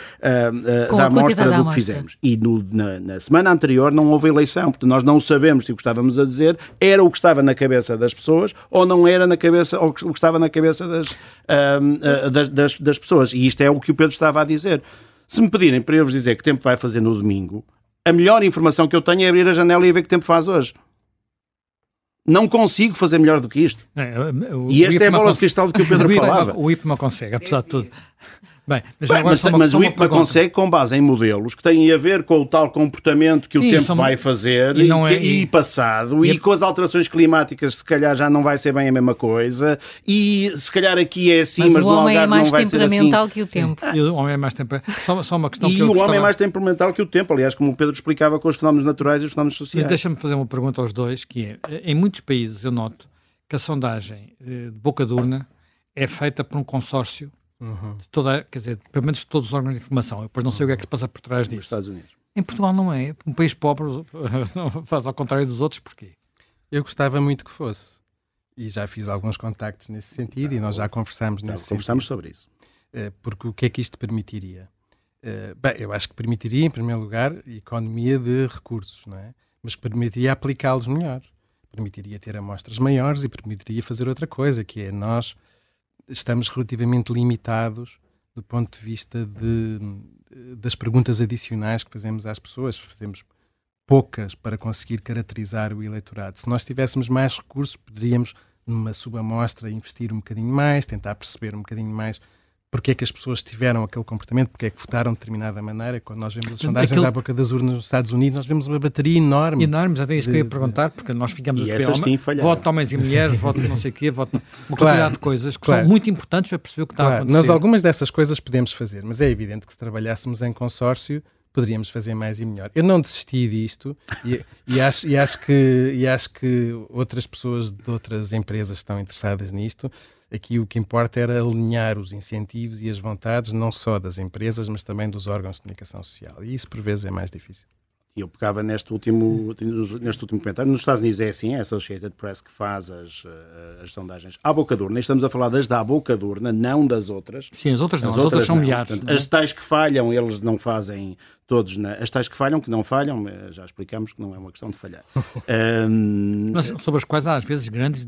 da amostra do que fizemos. E no, na, na, semana anterior não houve eleição, portanto nós não sabemos se o que estávamos a dizer era o que estava na cabeça das pessoas ou não era na cabeça, ou o que estava na cabeça das, das, das, das pessoas. E isto é o que o Pedro estava a dizer. Se me pedirem para eu vos dizer que tempo vai fazer no domingo, a melhor informação que eu tenho é abrir a janela e ver que tempo faz hoje. Não consigo fazer melhor do que isto. É, o, e esta é a bola de cristal do que o Pedro o falava. O IPMA consegue, apesar de tudo. Bem, mas, Bem, mas, uma, mas o IPMA consegue com base em modelos que têm a ver com o tal comportamento que Sim, o tempo são... vai fazer e, e, é... e passado, e, e, com as alterações climáticas se calhar já não vai ser bem a mesma coisa, e se calhar aqui é assim, mas, mas no Algarve é não vai ser assim. o homem é mais temperamental que o tempo. O homem é mais temperamental. Só, só uma questão e que o gostava... homem é mais temperamental que o tempo, aliás, como o Pedro explicava com os fenómenos naturais e os fenómenos sociais. Deixa-me fazer uma pergunta aos dois, que é, em muitos países eu noto que a sondagem eh, de boca de urna é feita por um consórcio Uhum. De toda, quer dizer, pelo menos de todos os órgãos de informação. Eu depois não sei uhum. o que é que se passa por trás disso. Nos Estados Unidos. Em Portugal não é. Um país pobre faz ao contrário dos outros, porquê? Eu gostava muito que fosse. E já fiz alguns contactos nesse sentido e nós já conversamos nesse não, conversamos sobre isso. Eh, porque o que é que isto permitiria? Eh, bem, eu acho que permitiria, em primeiro lugar, economia de recursos, não é? Mas que permitiria aplicá-los melhor. Permitiria ter amostras maiores e permitiria fazer outra coisa, que é nós estamos relativamente limitados do ponto de vista de, das perguntas adicionais que fazemos às pessoas. Fazemos poucas para conseguir caracterizar o eleitorado. Se nós tivéssemos mais recursos, poderíamos, numa subamostra, investir um bocadinho mais, tentar perceber um bocadinho mais porque é que as pessoas tiveram aquele comportamento, porque é que votaram de determinada maneira. Quando nós vemos as sondagens Aquilo... à boca das urnas nos Estados Unidos, nós vemos uma bateria enorme. Enorme, até isso de... que eu ia perguntar, porque nós ficamos e a saber sim voto de homens e mulheres, voto de não sei o quê, voto uma claro, quantidade de coisas que claro. são muito importantes para perceber o que claro. está a acontecer. Nós algumas dessas coisas podemos fazer, mas é evidente que se trabalhássemos em consórcio, poderíamos fazer mais e melhor. Eu não desisti disto e, e, acho, e, acho, que, e acho que outras pessoas de outras empresas estão interessadas nisto. Aqui o que importa era alinhar os incentivos e as vontades, não só das empresas, mas também dos órgãos de comunicação social. E isso, por vezes, é mais difícil. E eu pegava neste último, neste último comentário. Nos Estados Unidos é assim, é a Associated Press que faz as, eh, as sondagens à boca de urna. Estamos a falar das da boca de urna, não das outras. Sim, as outras não, as, as outras, outras, são não. milhares. Portanto, as tais que falham, eles não fazem todos. Na... As tais que falham, que não falham, eh, já explicamos que não é uma questão de falhar. um... Mas sobre as quais há às vezes grandes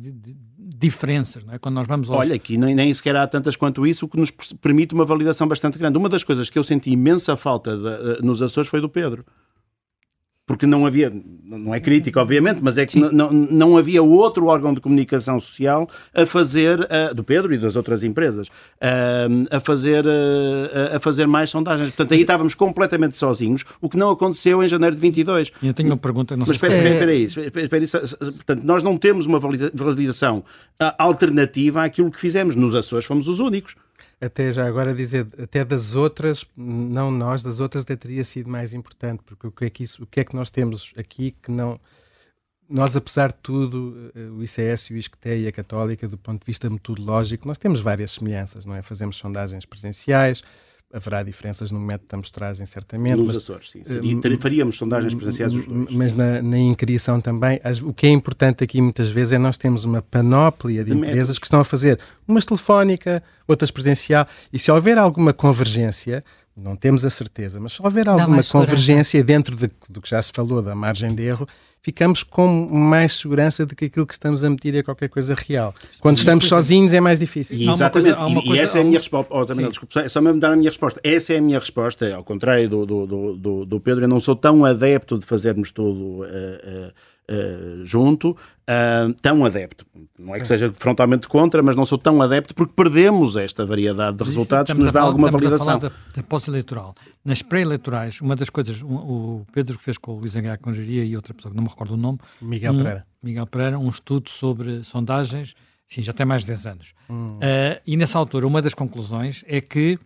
diferenças, não é? Quando nós vamos aos... Olha, aqui nem, nem sequer há tantas quanto isso, o que nos permite uma validação bastante grande. Uma das coisas que eu senti imensa falta de, eh, nos Açores foi do Pedro porque não havia, não é crítica, obviamente, mas é que não, não havia outro órgão de comunicação social a fazer, uh, do Pedro e das outras empresas, uh, a, fazer, uh, a fazer mais sondagens. Portanto, aí estávamos completamente sozinhos, o que não aconteceu em janeiro de 22. Eu tenho uma pergunta, não sei mas espera, espera, espera aí, espera aí, portanto, nós não temos uma validação alternativa àquilo que fizemos. Nos Açores fomos os únicos até já agora dizer, até das outras, não nós, das outras até teria sido mais importante, porque o que é que, isso, o que, é que nós temos aqui que não. Nós, apesar de tudo, eh, o ICS o ISCTE e a Católica, do ponto de vista metodológico, nós temos várias semelhanças, não é? Fazemos sondagens presenciais, haverá diferenças no método de amostragem, certamente. Nos mas, Açores, sim. E faríamos sondagens presenciais dos dois. Mas na, na incrição também, o que é importante aqui muitas vezes é nós temos uma panóplia de, de empresas métodos. que estão a fazer umas telefónica, outras presencial, e se houver alguma convergência, não temos a certeza, mas se houver alguma convergência dentro de, do que já se falou da margem de erro, ficamos com mais segurança de que aquilo que estamos a medir é qualquer coisa real. Quando estamos sozinhos é mais difícil. E, exatamente, coisa, e, coisa, e, essa é a minha resposta. Oh, também, desculpa, é só mesmo dar a minha resposta. Essa é a minha resposta, ao contrário do, do, do, do Pedro, eu não sou tão adepto de fazermos tudo. Uh, uh, uh, junto, uh, tão adepto. Não é que seja frontalmente contra, mas não sou tão adepto porque perdemos esta variedade de resultados que nos dá falar, alguma validação. da, da pós-eleitoral. Nas pré-eleitorais, uma das coisas, o Pedro que fez com o Luís Aguiar Congeria e outra pessoa que não me recordo o nome, Miguel um, Pereira. Miguel Pereira, um estudo sobre sondagens, sim, já tem mais de 10 anos. Hum. Uh, e nessa altura, uma das conclusões é que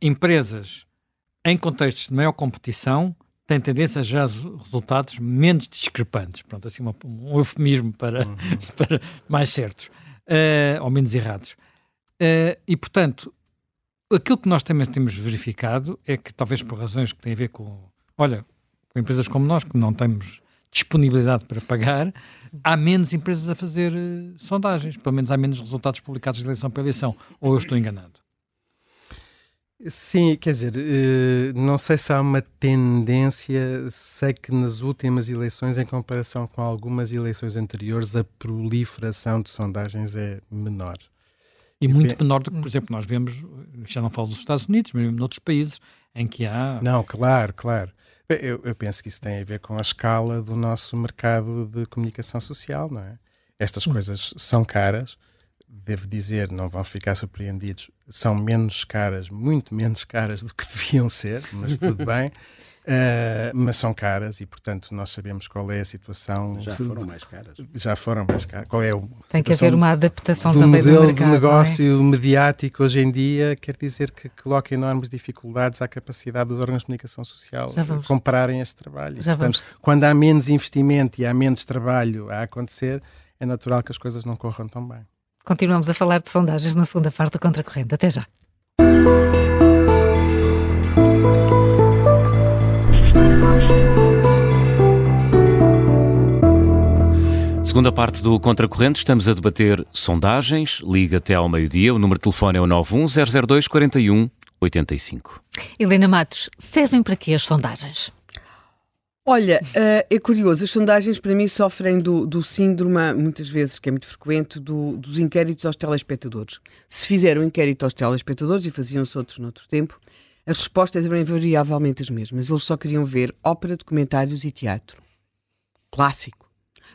empresas em contextos de maior competição tem tendência a gerar resultados menos discrepantes. Pronto, assim uma, um eufemismo para, uhum. para mais certos, uh, ou menos errados. Uh, e, portanto, aquilo que nós também temos verificado é que, talvez por razões que têm a ver com, olha, com empresas como nós, que não temos disponibilidade para pagar, há menos empresas a fazer uh, sondagens, pelo menos há menos resultados publicados de eleição para eleição. Ou eu estou enganado? Sim, quer dizer, eh, não sei se há uma tendência, sei que nas últimas eleições, em comparação com algumas eleições anteriores, a proliferação de sondagens é menor. E muito menor do que, por exemplo, nós vemos, já não falo dos Estados Unidos, mas mesmo noutros países em que há. Não, claro, claro. Eu, eu penso que isso tem a ver com a escala do nosso mercado de comunicação social, não é? Estas hum. coisas são caras devo dizer, não vão ficar surpreendidos, são menos caras, muito menos caras do que deviam ser, mas tudo bem. Uh, mas são caras e, portanto, nós sabemos qual é a situação. Já foram mais caras. Já foram mais caras. Qual é o, Tem que haver uma adaptação do também modelo do mercado, de negócio é? mediático hoje em dia, quer dizer que coloca enormes dificuldades à capacidade dos órgãos de comunicação social de compararem este trabalho. Já portanto, vamos. quando há menos investimento e há menos trabalho a acontecer, é natural que as coisas não corram tão bem. Continuamos a falar de sondagens na segunda parte do Contracorrente. Até já. Segunda parte do Contracorrente, estamos a debater sondagens. Liga até ao meio-dia. O número de telefone é o 91002 41 85. Helena Matos, servem para quê as sondagens? Olha, uh, é curioso, as sondagens para mim sofrem do, do síndrome, muitas vezes, que é muito frequente, do, dos inquéritos aos telespectadores. Se fizeram um inquérito aos telespectadores, e faziam-se outros noutro tempo, as respostas eram invariavelmente as mesmas. Eles só queriam ver ópera, documentários e teatro. Clássico.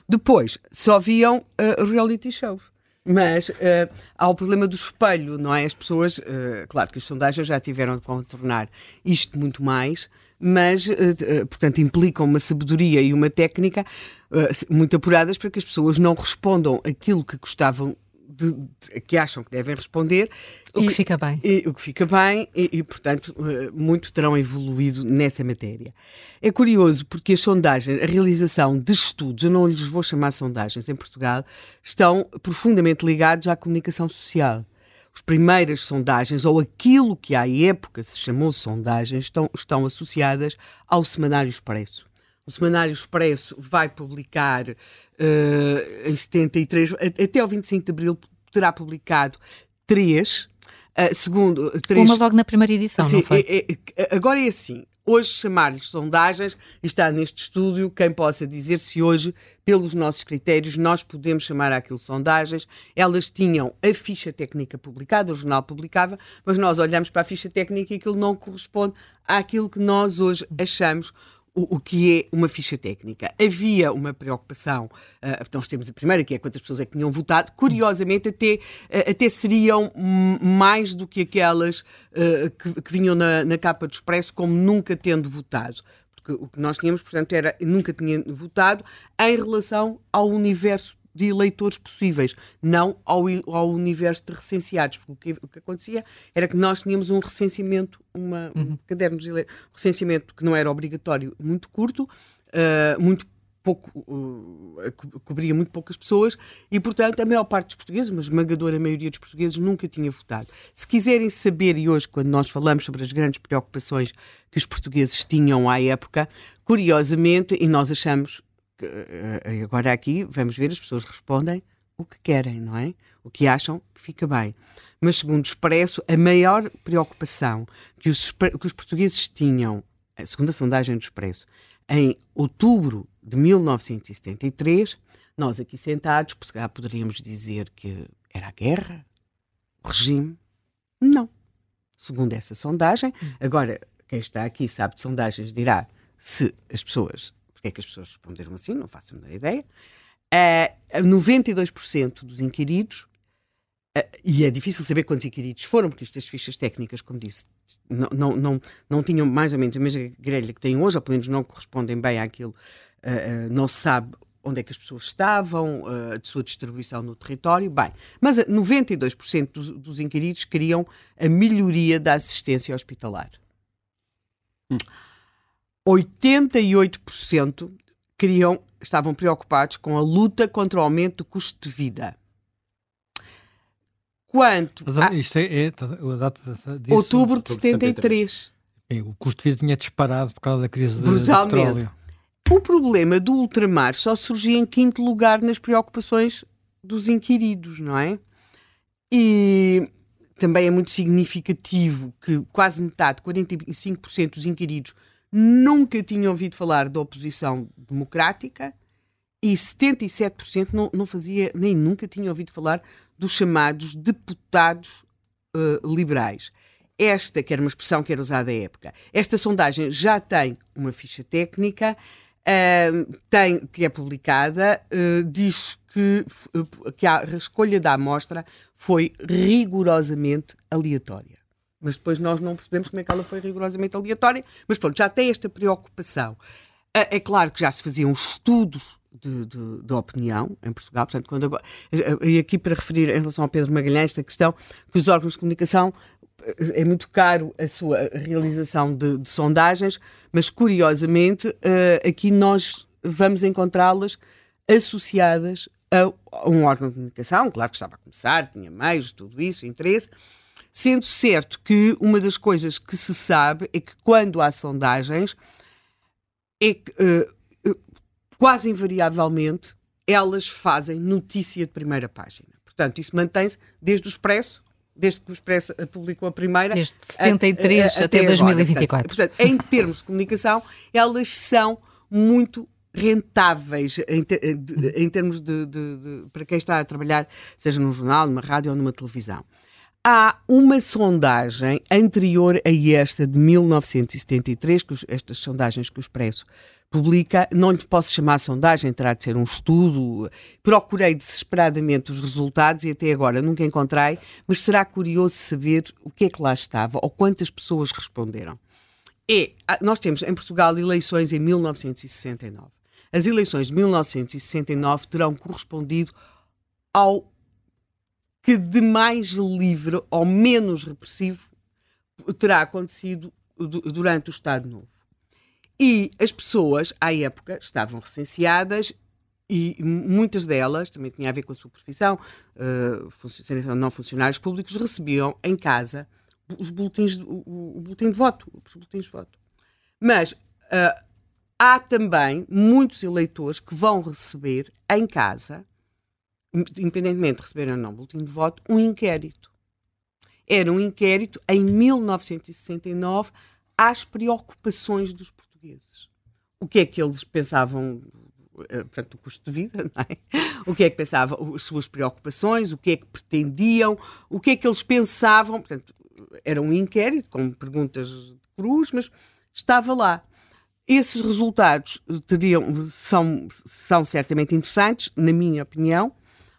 Depois, só viam uh, reality shows. Mas uh, há o problema do espelho, não é? As pessoas, uh, claro que as sondagens já tiveram de contornar isto muito mais, mas, eh, eh, portanto, implicam uma sabedoria e uma técnica eh, muito apuradas para que as pessoas não respondam aquilo que gostavam de, de, que acham que devem responder. O e, que fica bem. E, o que fica bem, e, e, portanto, muito terão evoluído nessa matéria. É curioso porque as sondagens, a realização de estudos, eu não lhes vou chamar sondagens em Portugal, estão profundamente ligados à comunicação social as primeiras sondagens, ou aquilo que à época se chamou sondagens, estão, estão associadas ao Semanário Expresso. O Semanário Expresso vai publicar uh, em 73, até ao 25 de abril, terá publicado três. Uh, segundo, três... Uma logo na primeira edição, Sim, não foi? É, é, agora é assim, hoje chamar-lhes sondagens, está neste estúdio quem possa dizer se hoje, pelos nossos critérios, nós podemos chamar aquilo sondagens. Elas tinham a ficha técnica publicada, o jornal publicava, mas nós olhamos para a ficha técnica e aquilo não corresponde àquilo que nós hoje achamos o, que é uma ficha técnica. Havia uma preocupação, uh, nós temos a primeira, que é quantas pessoas é que tinham votado, curiosamente até, uh, até seriam mais do que aquelas uh, que, que, vinham na, na capa do Expresso como nunca tendo votado. Porque o que nós tínhamos, portanto, era nunca tinha votado em relação ao universo de eleitores possíveis, não ao, ao universo de recenseados. O que, o que acontecia era que nós tínhamos um recenseamento, uma, uhum. um caderno de um recenseamento que não era obrigatório, muito curto, uh, muito pouco, uh, cobria muito poucas pessoas e, portanto, a maior parte dos portugueses, uma esmagadora maioria dos portugueses, nunca tinha votado. Se quiserem saber, e hoje, quando nós falamos sobre as grandes preocupações que os portugueses tinham à época, curiosamente, e nós achamos agora aqui, vamos ver, as pessoas respondem o que querem, não é? O que acham que fica bem. Mas, segundo o Expresso, a maior preocupação que os, que os portugueses tinham, segundo a sondagem do Expresso, em outubro de 1973, nós aqui sentados, poderíamos dizer que era a guerra, o regime. Não. Segundo essa sondagem, agora quem está aqui sabe de sondagens dirá se as pessoas, porque é que as pessoas responderam assim, não faço a menor ideia. Uh, 92% dos inquiridos, uh, e é difícil saber quantos inquiridos foram, porque estas fichas técnicas, como disse, não, não, não, não tinham mais ou menos a mesma grelha que têm hoje, ou pelo menos não correspondem bem àquilo, uh, não se sabe onde é que as pessoas estavam, de sua distribuição no território. Bem, mas 92% dos, dos inquiridos queriam a melhoria da assistência hospitalar. Hum. 88% queriam, estavam preocupados com a luta contra o aumento do custo de vida. Quanto Mas, a, isto é, é, a data disso, outubro de 73. o custo de vida tinha disparado por causa da crise de, do petróleo. O problema do ultramar só surgia em quinto lugar nas preocupações dos inquiridos, não é? E também é muito significativo que quase metade, 45% dos inquiridos, nunca tinham ouvido falar da oposição democrática e 77% não, não fazia, nem nunca tinham ouvido falar dos chamados deputados uh, liberais. Esta, que era uma expressão que era usada à época, esta sondagem já tem uma ficha técnica, uh, tem, que é publicada, uh, diz que, que a escolha da amostra foi rigorosamente aleatória. Mas depois nós não percebemos como é que ela foi rigorosamente aleatória, mas pronto, já tem esta preocupação. É, é claro que já se faziam estudos de, de, de, opinião em Portugal. Portanto, quando agora, e aqui para referir em relação ao Pedro Magalhães, esta questão que os órgãos de comunicação eh, é muito caro a sua realização de, de sondagens, mas curiosamente uh, aqui nós vamos encontrá-las associadas a, a, um órgão de comunicação, claro que estava a começar, tinha meios, tudo isso, interesse, sendo certo que uma das coisas que se sabe é que quando há sondagens é que uh, quase invariavelmente, elas fazem notícia de primeira página. Portanto, isso mantém-se desde o Expresso, desde que o Expresso publicou a primeira. Desde 73 a, a, até, até 2024. Portanto, portanto, em termos de comunicação, elas são muito rentáveis em, ter, em termos de, de, de, para quem está a trabalhar, seja num jornal, numa rádio ou numa televisão. Há uma sondagem anterior a esta de 1973, que estas sondagens que o Expresso publica, não lhe posso chamar sondagem, terá de ser um estudo. Procurei desesperadamente os resultados e até agora nunca encontrei, mas será curioso saber o que é que lá estava ou quantas pessoas responderam. É, nós temos em Portugal eleições em 1969. As eleições de 1969 terão correspondido ao que de mais livre ou menos repressivo terá acontecido durante o Estado Novo. E as pessoas, à época, estavam recenseadas e muitas delas, também tinha a ver com a sua profissão, uh, não funcionários públicos, recebiam em casa os boletins, o, o boletim de voto, os boletins de voto. Mas uh, há também muitos eleitores que vão receber em casa, independentemente de receberem ou não boletim de voto, um inquérito. Era um inquérito em 1969 às preocupações dos portugueses portugueses. O que é que eles pensavam eh, portanto, o custo de vida, é? o que é que pensavam, as suas preocupações, o que é que pretendiam, o que é que eles pensavam. Portanto, era um inquérito com perguntas de cruz, mas estava lá. Esses resultados teriam, são, são certamente interessantes, na minha opinião,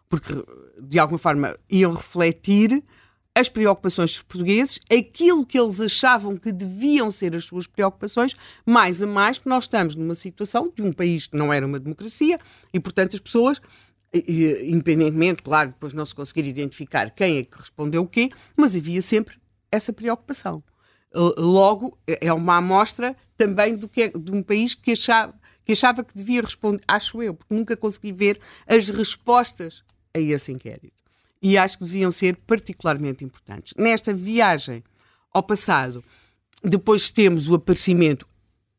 porque de alguma forma iam refletir as preocupações dos portugueses, aquilo que eles achavam que deviam ser as suas preocupações, mais a mais, porque nós estamos numa situação de um país que não era uma democracia e, portanto, as pessoas, independentemente, claro, depois não se conseguir identificar quem é que respondeu o quê, mas havia sempre essa preocupação. Logo, é uma amostra também do que é, de um país que achava, que achava que devia responder, acho eu, porque nunca consegui ver as respostas a esse inquérito e acho que deviam ser particularmente importantes. Nesta viagem ao passado, depois temos o aparecimento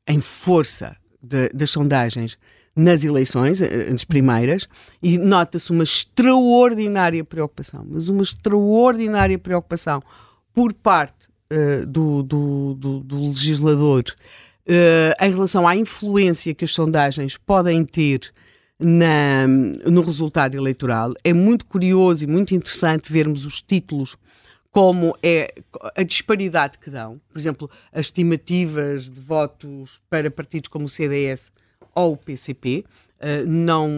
em força de, das sondagens nas eleições, eh, nas primeiras, e nota-se uma extraordinária preocupação, mas uma extraordinária preocupação por parte uh, do, do, do, do, legislador em relação à influência que as sondagens podem ter na, no resultado eleitoral. É muito curioso e muito interessante vermos os títulos como é a disparidade que dão. Por exemplo, as estimativas de votos para partidos como o CDS ou o PCP. Uh, eh, não,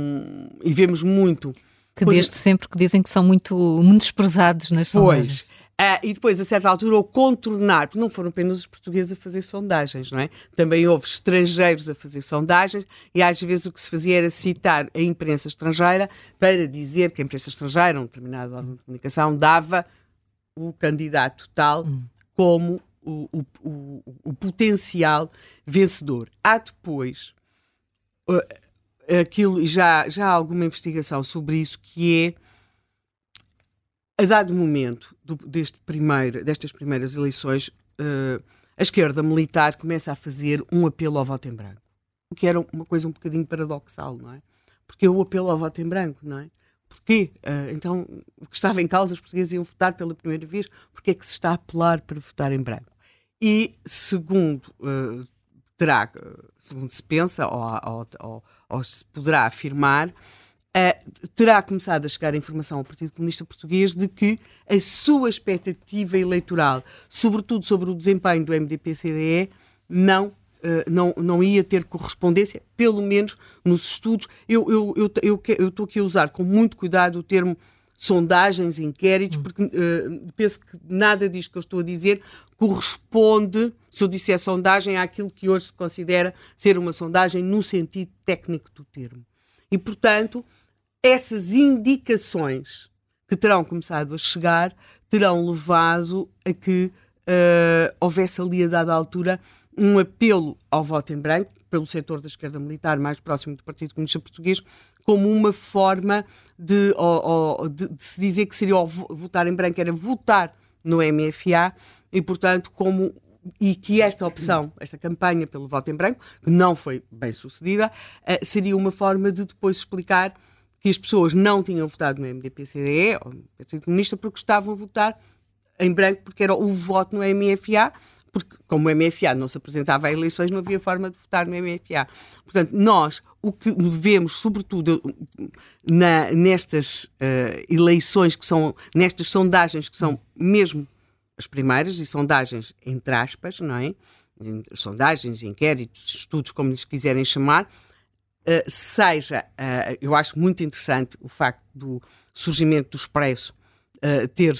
e vemos muito. Que desde sempre que dizem que são muito, muito desprezados nas sondagens. Pois. Uh, e depois, a certa altura, o contornar, porque não foram apenas os portugueses a fazer sondagens, não é? Também houve estrangeiros a fazer sondagens e às vezes o que se fazia era citar a imprensa estrangeira para dizer que a imprensa estrangeira, um determinado órgão de comunicação, dava o candidato tal hum. como o, o, o, o, potencial vencedor. Há depois uh, aquilo, já, já há alguma investigação sobre isso, que é a dado momento do, deste primeiro, destas primeiras eleições, uh, a esquerda militar começa a fazer um apelo ao voto em branco. O que era uma coisa um bocadinho paradoxal, não é? Porque é o apelo ao voto em branco, não é? Porquê? Uh, então, o que estava em causa, os portugueses iam votar pela primeira vez, porque é que se está a apelar para votar em branco? E, segundo uh, terá, segundo se pensa, ou, ou, ou, ou se poderá afirmar, uh, terá começado a chegar a informação ao Partido Comunista Português de que a sua expectativa eleitoral, sobretudo sobre o desempenho do MDP-CDE, não Uh, não, não ia ter correspondência, pelo menos nos estudos. Eu estou eu, eu, eu, eu aqui a usar com muito cuidado o termo sondagens, inquéritos, hum. porque uh, penso que nada disto que eu estou a dizer corresponde, se eu disser sondagem, àquilo que hoje se considera ser uma sondagem no sentido técnico do termo. E, portanto, essas indicações que terão começado a chegar terão levado a que uh, houvesse ali a dada altura um apelo ao voto em branco pelo setor da esquerda militar mais próximo do Partido Comunista Português como uma forma de, de, de se dizer que seria votar em branco era votar no MFA e portanto como e que esta opção, esta campanha pelo voto em branco, que não foi bem sucedida, uh, seria uma forma de depois explicar que as pessoas não tinham votado no MDP-CDE ou no Partido Comunista porque estavam a votar em branco porque era o voto no MFA, porque como o MFA não se apresentava a eleições, não havia forma de votar no MFA. Portanto, nós o que vemos, sobretudo na, nestas uh, eleições que são, nestas sondagens que são mesmo as primeiras, e sondagens entre aspas, não é? Sondagens, inquéritos, estudos, como lhes quiserem chamar, eh, seja, uh, eu acho muito interessante o facto do surgimento do Expresso uh, ter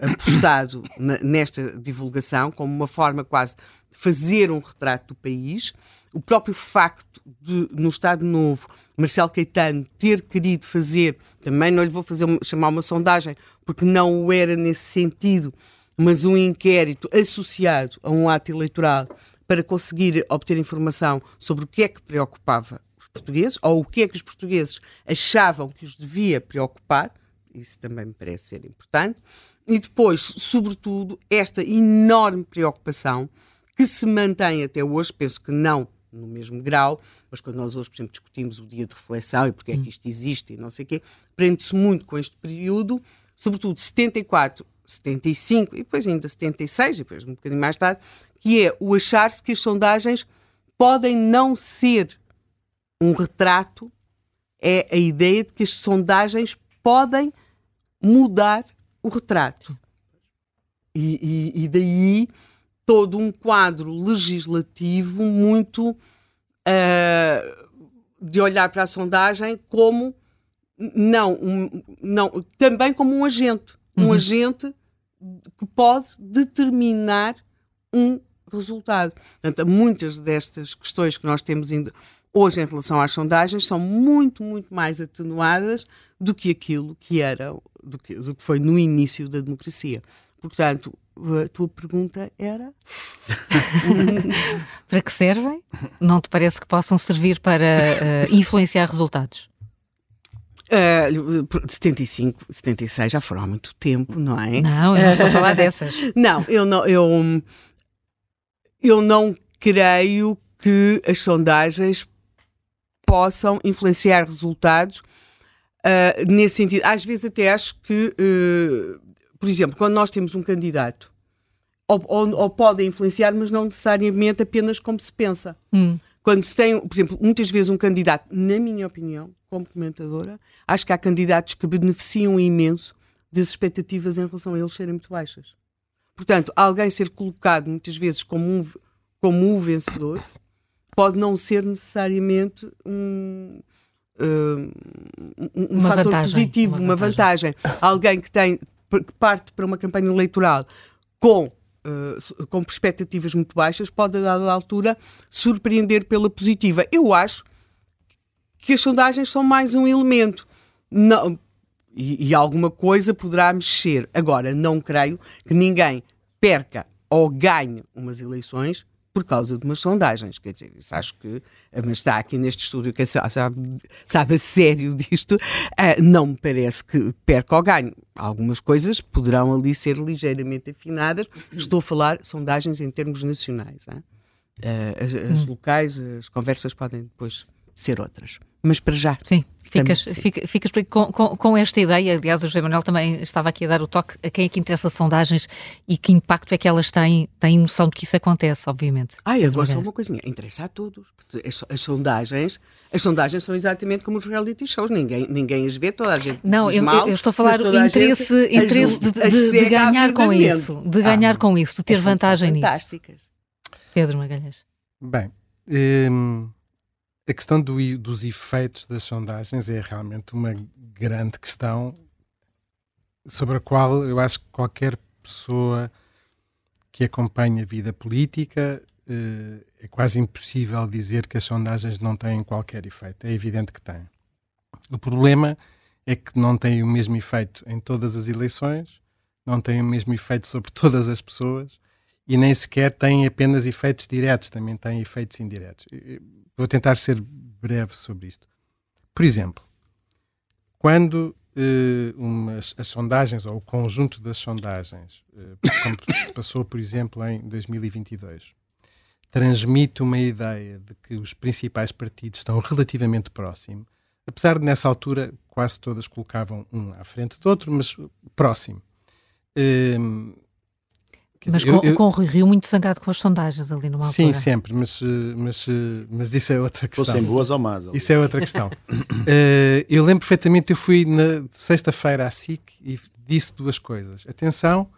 apostado nesta divulgação como uma forma quase de fazer um retrato do país. O próprio facto de, no Estado Novo, Marcelo Caetano ter querido fazer, também não lhe vou fazer chamar uma sondagem, porque não o era nesse sentido, mas um inquérito associado a um ato eleitoral para conseguir obter informação sobre o que é que preocupava portugueses, ou o que é que os portugueses achavam que os devia preocupar, isso também me parece ser importante, e depois, sobretudo, esta enorme preocupação que se mantém até hoje, penso que não no mesmo grau, mas quando nós hoje, por exemplo, discutimos o dia de reflexão e porque é que hum. isto existe e não sei o quê, prende-se muito com este período, sobretudo 74, 75 e depois ainda 76, e depois um bocadinho mais tarde, que é o achar-se que as sondagens podem não ser um retrato é a ideia de que as sondagens podem mudar o retrato. E, e, e daí todo um quadro legislativo muito uh, de olhar para a sondagem como não, um, não também como um agente, um uhum. agente que pode determinar um resultado. Portanto, muitas destas questões que nós temos hoje em relação às sondagens são muito, muito mais atenuadas do que aquilo que era, do que, do que foi no início da democracia. Portanto, a tua pergunta era? para que servem? Não te parece que possam servir para uh, influenciar resultados? Uh, 75, 76 já foram há muito tempo, não é? Não, eu não estou a falar dessas. não, eu não, eu, eu não creio que as sondagens possam influenciar resultados uh, nesse sentido. Às vezes até acho que, uh, por exemplo, quando nós temos um candidato ou, ou, ou, podem influenciar, mas não necessariamente apenas como se pensa. Hum. Quando se tem, por exemplo, muitas vezes um candidato, na minha opinião, como comentadora, acho que há candidatos que beneficiam imenso das expectativas em relação a eles serem muito baixas. Portanto, alguém ser colocado muitas vezes como um, como um vencedor pode não ser necessariamente um, uh, um, um fator vantagem, positivo, uma, uma vantagem. vantagem. Alguém que tem que parte para uma campanha eleitoral com Uh, com perspectivas muito baixas, pode, a dada altura, surpreender pela positiva. Eu acho que as sondagens são mais um elemento. Não, e, e, alguma coisa poderá mexer. Agora, não creio que ninguém perca ou ganhe umas eleições por causa de umas sondagens. Quer dizer, isso acho que. Mas está aqui neste estúdio que sabe, sabe a sério disto, uh, não me parece que perca ou ganhe. Algumas coisas poderão ali ser ligeiramente afinadas. Estou a falar sondagens em termos nacionais. Uh, as, as hum. locais, as conversas podem depois ser outras. Mas para já. Sim. Ficas, fica, ficas com, com, com, esta ideia, aliás, o José Manuel também estava aqui a dar o toque a quem é que interessa as sondagens e que impacto é que elas têm, têm noção de que isso acontece, obviamente. Ah, agora só uma coisinha, interessa a todos. As, as, sondagens, as sondagens são exatamente como os reality shows, ninguém, ninguém as vê, toda a gente Não, eu, mal, eu, estou a falar do interesse, gente, interesse de, de, de ganhar com isso, de ganhar ah, com isso, de ter vantagem nisso. Fantásticas. Pedro Magalhães. Bem, hum, a questão do, dos efeitos das sondagens é realmente uma grande questão sobre a qual eu acho que qualquer pessoa que acompanha a vida política eh, é quase impossível dizer que as sondagens não têm qualquer efeito. É evidente que têm. O problema é que não têm o mesmo efeito em todas as eleições, não têm o mesmo efeito sobre todas as pessoas e nem sequer têm apenas efeitos diretos, também têm efeitos indiretos. Vou tentar ser breve sobre isto. Por exemplo, quando uh, umas, as sondagens, ou o conjunto das sondagens, uh, como se passou, por exemplo, em 2022, transmite uma ideia de que os principais partidos estão relativamente próximos, apesar de nessa altura quase todas colocavam um à frente do outro, mas próximo. Uh, mas com, eu, com o Rui Rio muito zangado com as sondagens ali numa Sim, altura. sempre, mas, mas, mas isso é outra questão. Fossem boas ou más. Ali. Isso é outra questão. uh, eu lembro perfeitamente, eu fui na sexta-feira à SIC e disse duas coisas. Atenção,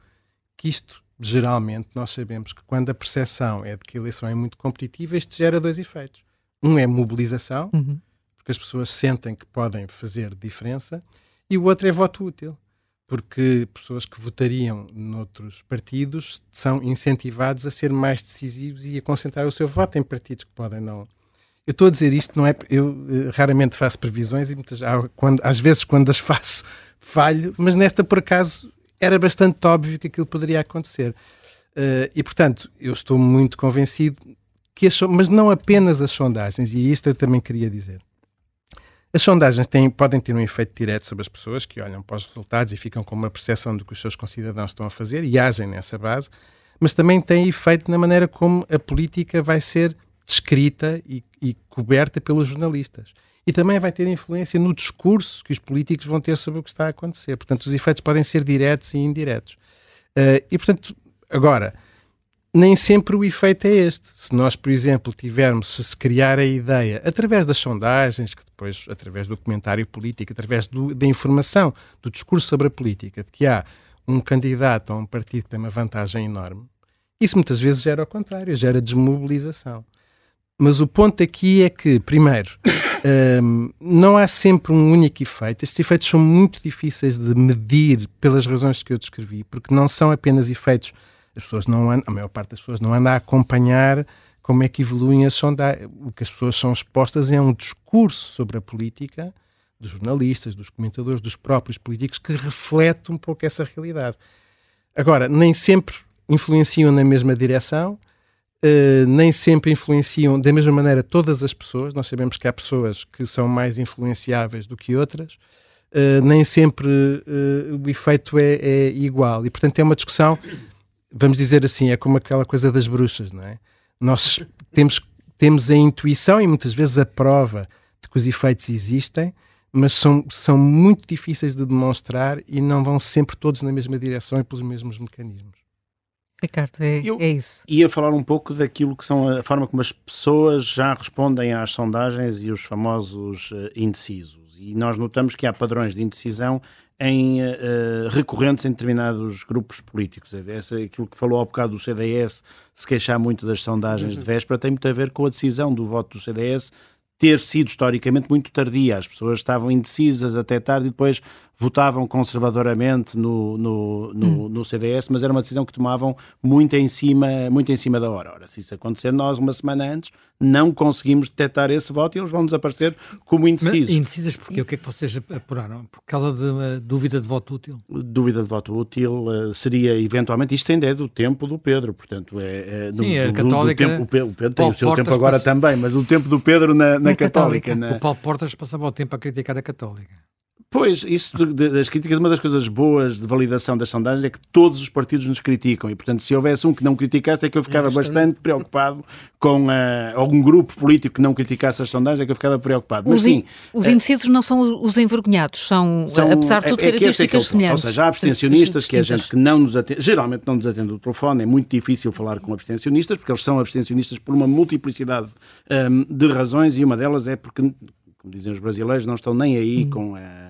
que isto, geralmente, nós sabemos que quando a percepção é de que a eleição é muito competitiva, isto gera dois efeitos. Um é mobilização, uhum. porque as pessoas sentem que podem fazer diferença, e o outro é voto útil porque pessoas que votariam noutros partidos são incentivados a ser mais decisivos e a concentrar o seu voto em partidos que podem não. Eu estou a dizer isto, não é? Eu uh, raramente faço previsões e muitas, quando, às vezes, quando as faço, falho, mas nesta, por acaso, era bastante óbvio que aquilo poderia acontecer. Uh, e, portanto, eu estou muito convencido que, as, mas não apenas as sondagens, e isto eu também queria dizer. As sondagens têm, podem ter um efeito direto sobre as pessoas que olham para os resultados e ficam com uma percepção do que os seus concidadãos estão a fazer e agem nessa base, mas também têm efeito na maneira como a política vai ser descrita e, e coberta pelos jornalistas. E também vai ter influência no discurso que os políticos vão ter sobre o que está a acontecer. Portanto, os efeitos podem ser diretos e indiretos. Uh, e, portanto, agora, nem sempre o efeito é este. Se nós, por exemplo, tivermos, se se criar a ideia, através das sondagens, que depois, através do comentário político, através do, da informação, do discurso sobre a política, de que há um candidato a um partido que tem uma vantagem enorme, isso muitas vezes gera o contrário, gera desmobilização. Mas o ponto aqui é que, primeiro, um, não há sempre um único efeito. Estes efeitos são muito difíceis de medir pelas razões que eu descrevi, porque não são apenas efeitos as pessoas não andam, a maior parte das pessoas não anda a acompanhar como é que evoluem as sondagens. O que as pessoas são expostas é um discurso sobre a política dos jornalistas, dos comentadores, dos próprios políticos que reflete um pouco essa realidade. Agora, nem sempre influenciam na mesma direção, uh, nem sempre influenciam da mesma maneira todas as pessoas. Nós sabemos que há pessoas que são mais influenciáveis do que outras. Uh, nem sempre uh, o efeito é, é, igual. E, portanto, é uma discussão vamos dizer assim, é como aquela coisa das bruxas, não é? Nós temos, temos a intuição e muitas vezes a prova de que os efeitos existem, mas são, são muito difíceis de demonstrar e não vão sempre todos na mesma direção e pelos mesmos mecanismos. Ricardo, é, Eu é isso. Ia falar um pouco daquilo que são a forma como as pessoas já respondem às sondagens e os famosos uh, indecisos. E nós notamos que há padrões de indecisão em uh, recorrentes em determinados grupos políticos. Essa, aquilo que falou há bocado do CDS, se queixar muito das sondagens uhum. de véspera, tem muito a ver com a decisão do voto do CDS ter sido historicamente muito tardia. As pessoas estavam indecisas até tarde e depois votavam conservadoramente no, no, no, hum. no, CDS, mas era uma decisão que tomavam muito em cima, muito em cima da hora. Ora, se isso acontecer, nós, uma semana antes, não conseguimos detectar esse voto e eles vão desaparecer como indecisos. Mas indecisas porquê? O que é que vocês apuraram? Por causa de uma dúvida de voto útil? Dúvida de voto útil uh, seria, eventualmente, isto ainda é do tempo do Pedro, portanto, é, é do, Sim, a Católica... Do, do tempo, o Pedro tem o seu Portas tempo agora também, mas o tempo do Pedro na, na, na Católica. Católica. Na... O Paulo Portas passava o tempo a criticar a Católica. Pois, isso das críticas, uma das coisas boas de validação das sondagens é que todos os partidos nos criticam e, portanto, se houvesse um que não criticasse, é que eu ficava bastante preocupado com uh, algum grupo político que não criticasse as sondagens, é que eu ficava preocupado. Mas, os, sim, os uh, indecisos não são os envergonhados, são, são apesar de tudo, é, é características é semelhantes. Ou seja, há abstencionistas, que é gente que não nos atende, geralmente não nos atende o telefone, é muito difícil falar com abstencionistas, porque eles são abstencionistas por uma multiplicidade um, de razões e uma delas é porque, como dizem os brasileiros, não estão nem aí hum. com a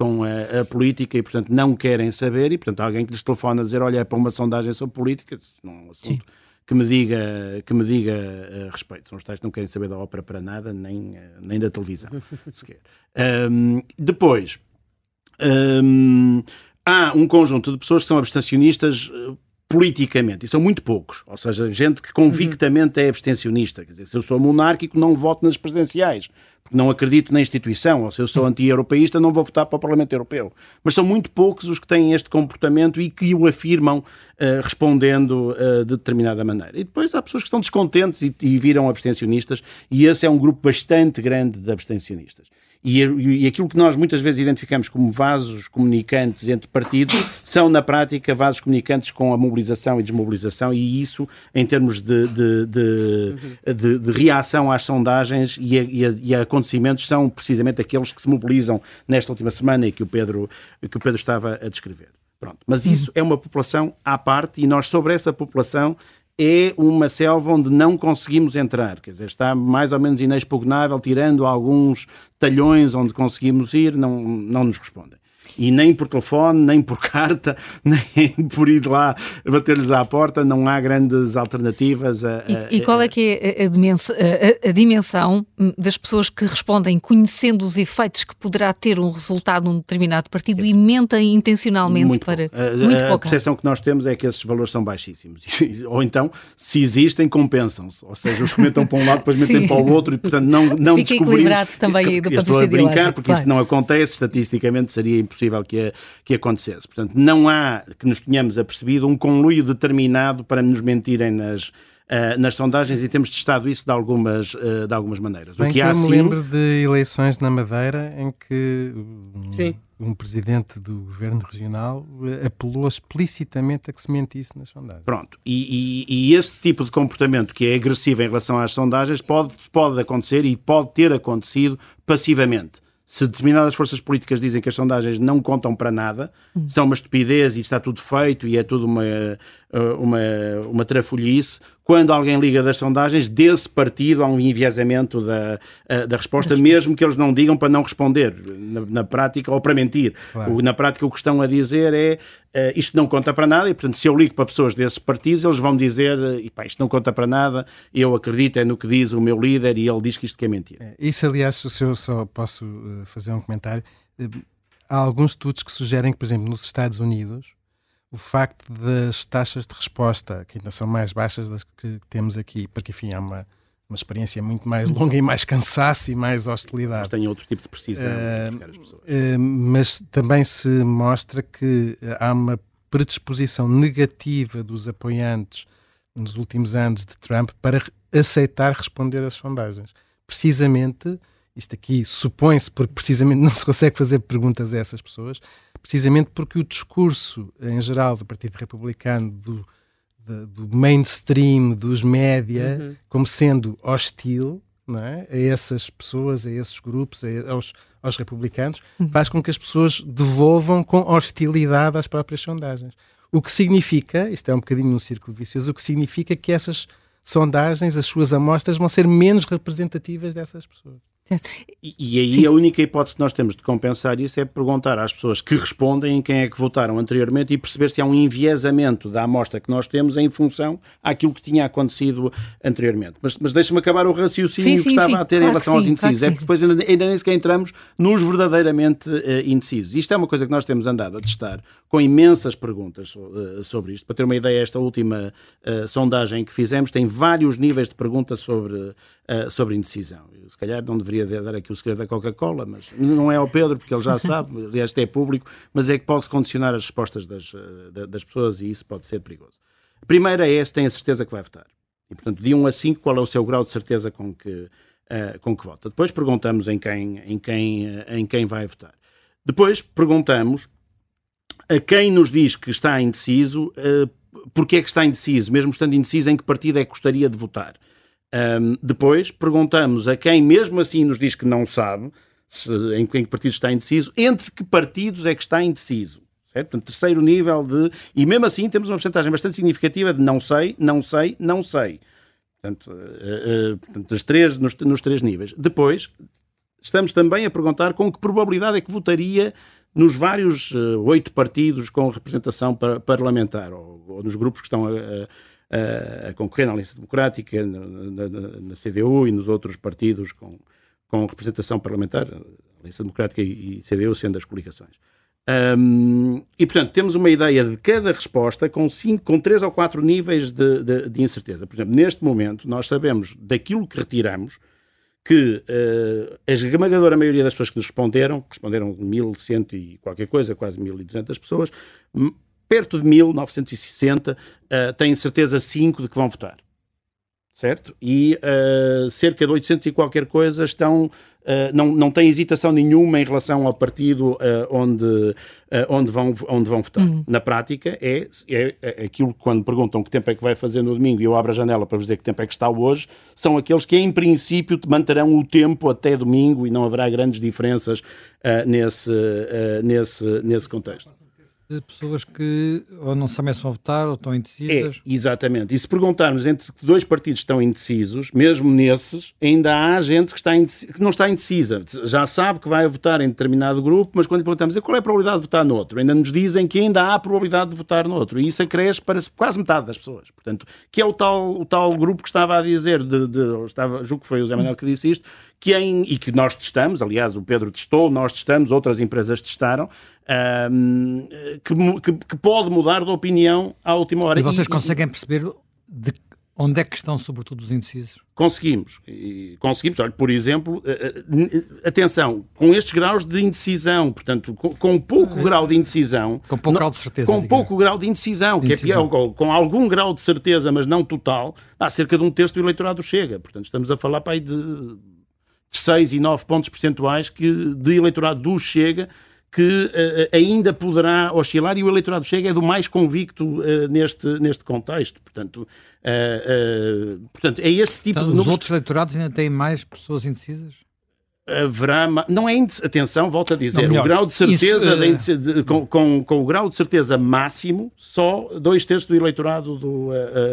com a, a, política e, portanto, não querem saber e, portanto, alguém que lhes telefona a dizer, olha, é para uma sondagem sobre política, não é um assunto que me diga, que me diga uh, respeito. São os tais que não querem saber da ópera para nada, nem, uh, nem da televisão, sequer. Um, depois, um, há um conjunto de pessoas que são abstencionistas uh, politicamente, e são muito poucos, ou seja, gente que convictamente é abstencionista. Quer dizer, se eu sou monárquico, não voto nas presidenciais, porque não acredito na instituição, ou se eu sou anti-europeísta, não vou votar para o Parlamento Europeu. Mas são muito poucos os que têm este comportamento e que o afirmam uh, respondendo uh, de determinada maneira. E depois há pessoas que estão descontentes e, e viram abstencionistas, e esse é um grupo bastante grande de abstencionistas. E, e, aquilo que nós muitas vezes identificamos como vasos comunicantes entre partidos são, na prática, vasos comunicantes com a mobilização e desmobilização, e isso, em termos de, de, de, de, de reação às sondagens e a, e, a, e a acontecimentos, são precisamente aqueles que se mobilizam nesta última semana e que o Pedro, que o Pedro estava a descrever. Pronto. Mas isso é uma população à parte e nós, sobre essa população, é uma selva onde não conseguimos entrar, quer dizer, está mais ou menos inexpugnável, tirando alguns talhões onde conseguimos ir, não, não nos respondem e nem por telefone, nem por carta, nem por ir lá bater-lhes à porta, não há grandes alternativas. A, a, e, e, qual é que é a dimensão, a, dimensão, das pessoas que respondem conhecendo os efeitos que poderá ter um resultado num determinado partido e mentem intencionalmente muito para... Muito a, a percepção que nós temos é que esses valores são baixíssimos. Ou então, se existem, compensam-se. Ou seja, os comentam para um lado, depois metem para o outro e, portanto, não, não Fica equilibrado também do ponto de vista Estou a brincar, porque claro. isso não acontece, estatisticamente seria impossível possível que, que acontecesse. Portanto, não há que nos tenhamos apercebido um conluio determinado para nos mentirem nas, Uh, nas sondagens e temos testado isso de algumas, uh, de algumas maneiras. Bem o que, há, eu me sim... lembro de eleições na Madeira em que um, um, presidente do governo regional eh, apelou explicitamente a que se mentisse nas sondagens. Pronto, e, e, e, esse tipo de comportamento que é agressivo em relação às sondagens pode, pode acontecer e pode ter acontecido passivamente se determinadas forças políticas dizem que as sondagens não contam para nada, hum. são uma estupidez e está tudo feito e é tudo uma, uma, uma trafolhice. Quando alguém liga das sondagens, desse partido há um enviesamento da, eh, da resposta, mesmo que eles não digam para não responder, na, na prática, ou para mentir. Claro. O, na prática, o que estão a dizer é uh, isto não conta para nada, e portanto, se eu ligo para pessoas desses partidos, eles vão dizer uh, isto não conta para nada, eu acredito é no que diz o meu líder e ele diz que isto que é mentira. É, isso, aliás, se eu só posso fazer um comentário, há alguns estudos que sugerem que, por exemplo, nos Estados Unidos, o facto das taxas de resposta, que ainda são mais baixas das que temos aqui, porque enfim há uma, uma experiência muito mais longa e mais cansaço e mais hostilidade. Mas tem outro tipo de precisão uh, para as pessoas. Uh, mas também se mostra que há uma predisposição negativa dos apoiantes nos últimos anos de Trump para aceitar responder às sondagens. Precisamente isto aqui supõe-se porque precisamente não se consegue fazer perguntas a essas pessoas, precisamente porque o discurso em geral do Partido Republicano, do, do, mainstream, dos média, uhum. como sendo hostil é? a essas pessoas, a esses grupos, a, aos, aos republicanos, uhum. faz com que as pessoas devolvam com hostilidade às próprias sondagens. O que significa, isto é um bocadinho um círculo vicioso, o que significa que essas sondagens, as suas amostras, vão ser menos representativas dessas pessoas. E, e aí Sim. a única hipótese que nós temos de compensar isso é perguntar às pessoas que respondem em quem é que votaram anteriormente e perceber se há um enviesamento da amostra que nós temos em função àquilo que tinha acontecido anteriormente. Mas, mas deixa-me acabar o raciocínio sim, que sim, estava a ter claro em relação aos indecisos. Claro é porque depois ainda, ainda nem sequer entramos nos verdadeiramente uh, indecisos. Isto é uma coisa que nós temos andado a testar com imensas perguntas uh, sobre isto. Para ter uma ideia, esta última uh, sondagem que fizemos tem vários níveis de perguntas sobre sobre indecisão. Eu, se calhar não deveria dar aqui o segredo da Coca-Cola, mas não é ao Pedro, porque ele já sabe, aliás, é público, mas é que pode condicionar as respostas das, uh, das pessoas e isso pode ser perigoso. A primeira é se tem a certeza que vai votar. E, portanto, de 1 a 5, qual é o seu grau de certeza com que, uh, com que vota. Depois perguntamos em quem, em, quem, em quem vai votar. Depois perguntamos a quem nos diz que está indeciso, uh, porque é que está indeciso, mesmo estando indeciso, em que partido é que gostaria de votar. Um, depois perguntamos a quem mesmo assim nos diz que não sabe se, em, em que partido está indeciso, entre que partidos é que está indeciso. Certo? Portanto, terceiro nível de. E mesmo assim temos uma porcentagem bastante significativa de não sei, não sei, não sei. Portanto, uh, uh, portanto nos, três, nos, nos, três níveis. Depois, estamos também a perguntar com que probabilidade é que votaria nos vários uh, oito partidos com representação par parlamentar, ou, ou, nos grupos que estão a, a concorrer na Aliança Democrática, na, na, na, CDU e nos outros partidos com, com representação parlamentar, Aliança Democrática e, CDU sendo as coligações. Um, e, portanto, temos uma ideia de cada resposta com, cinco, com três ou quatro níveis de, de, de incerteza. Por exemplo, neste momento, nós sabemos daquilo que retiramos que uh, a esmagadora maioria das pessoas que nos responderam, responderam 1.100 e qualquer coisa, quase 1.200 pessoas, perto de 1960, uh, têm certeza 5 de que vão votar. Certo? E uh, cerca de 800 e qualquer coisa estão Uh, não, não tem hesitação nenhuma em relação ao partido onde, onde, vão, onde vão votar. Uhum. Na prática, é, é, é, aquilo que quando perguntam que tempo é que vai fazer no domingo e eu abro a janela para dizer que tempo é que está hoje, são aqueles que, em princípio, manterão o tempo até domingo e não haverá grandes diferenças nesse, nesse, nesse contexto de pessoas que ou não sabem se vão votar ou estão indecisas. É, exatamente. E se perguntarmos entre que dois partidos estão indecisos, mesmo nesses, ainda há gente que, está que não está indecisa. Já sabe que vai votar em determinado grupo, mas quando lhe perguntamos qual é a probabilidade de votar no outro, ainda nos dizem que ainda há probabilidade de votar no outro. E isso acresce para quase metade das pessoas. Portanto, que é o tal, o tal grupo que estava a dizer, de, de, estava, julgo que foi o Zé Manuel que disse isto, que em, e que nós testamos, aliás, o Pedro testou, nós testamos, outras empresas testaram, um, que, que, que, pode mudar de opinião à última hora. E vocês e, conseguem perceber de onde é que estão, sobretudo, os indecisos? Conseguimos. E conseguimos. Olha, por exemplo, eh, eh, atenção, com estes graus de indecisão, portanto, com, com pouco é. grau de indecisão. Com pouco não, grau de certeza. Com pouco grau de indecisão, de que indecisão. é pior, com algum grau de certeza, mas não total, há cerca de um terço do eleitorado chega. Portanto, estamos a falar para aí de 6 e 9 pontos percentuais que, de eleitorado do Chega que uh, ainda poderá oscilar e o eleitorado Chega é do mais convicto uh, neste, neste contexto. Portanto, uh, portanto é este tipo então, de. Os outros eleitorados ainda têm mais pessoas indecisas? Haverá. Não é. Atenção, volto a dizer. Não, o grau de certeza. Isso, de, de, com, com, com, o grau de certeza máximo, só dois terços do eleitorado do,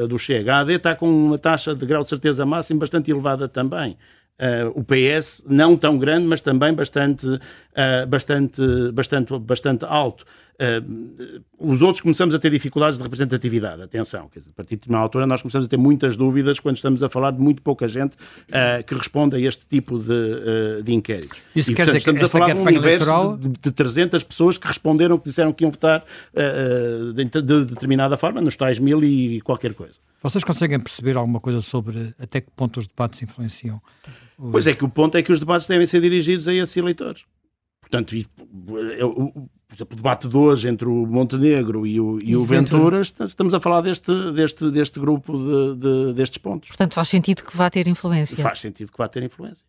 do Chega. A AD está com uma taxa de grau de certeza máximo bastante elevada também. Uh, o PS não tão grande, mas também bastante, uh, bastante, bastante, bastante alto. Uh, os outros começamos a ter dificuldades de representatividade. Atenção, quer dizer, a partir de uma altura nós começamos a ter muitas dúvidas quando estamos a falar de muito pouca gente que responde a este tipo de, de inquéritos. Isso e, quer portanto, dizer estamos que a falar de um universo eleitoral... de, de 300 pessoas que responderam, que disseram que iam votar de, de determinada forma, nos tais mil e qualquer coisa. Vocês conseguem perceber alguma coisa sobre até que ponto os debates influenciam? Os... Pois é que o ponto é que os debates devem ser dirigidos a esses eleitores. Portanto, por exemplo, o debate de hoje entre o Montenegro e o, e, e o Ventura, estamos a falar deste, deste, deste grupo de, de, destes pontos. Portanto, faz sentido que vá ter influência. Faz sentido que vá ter influência.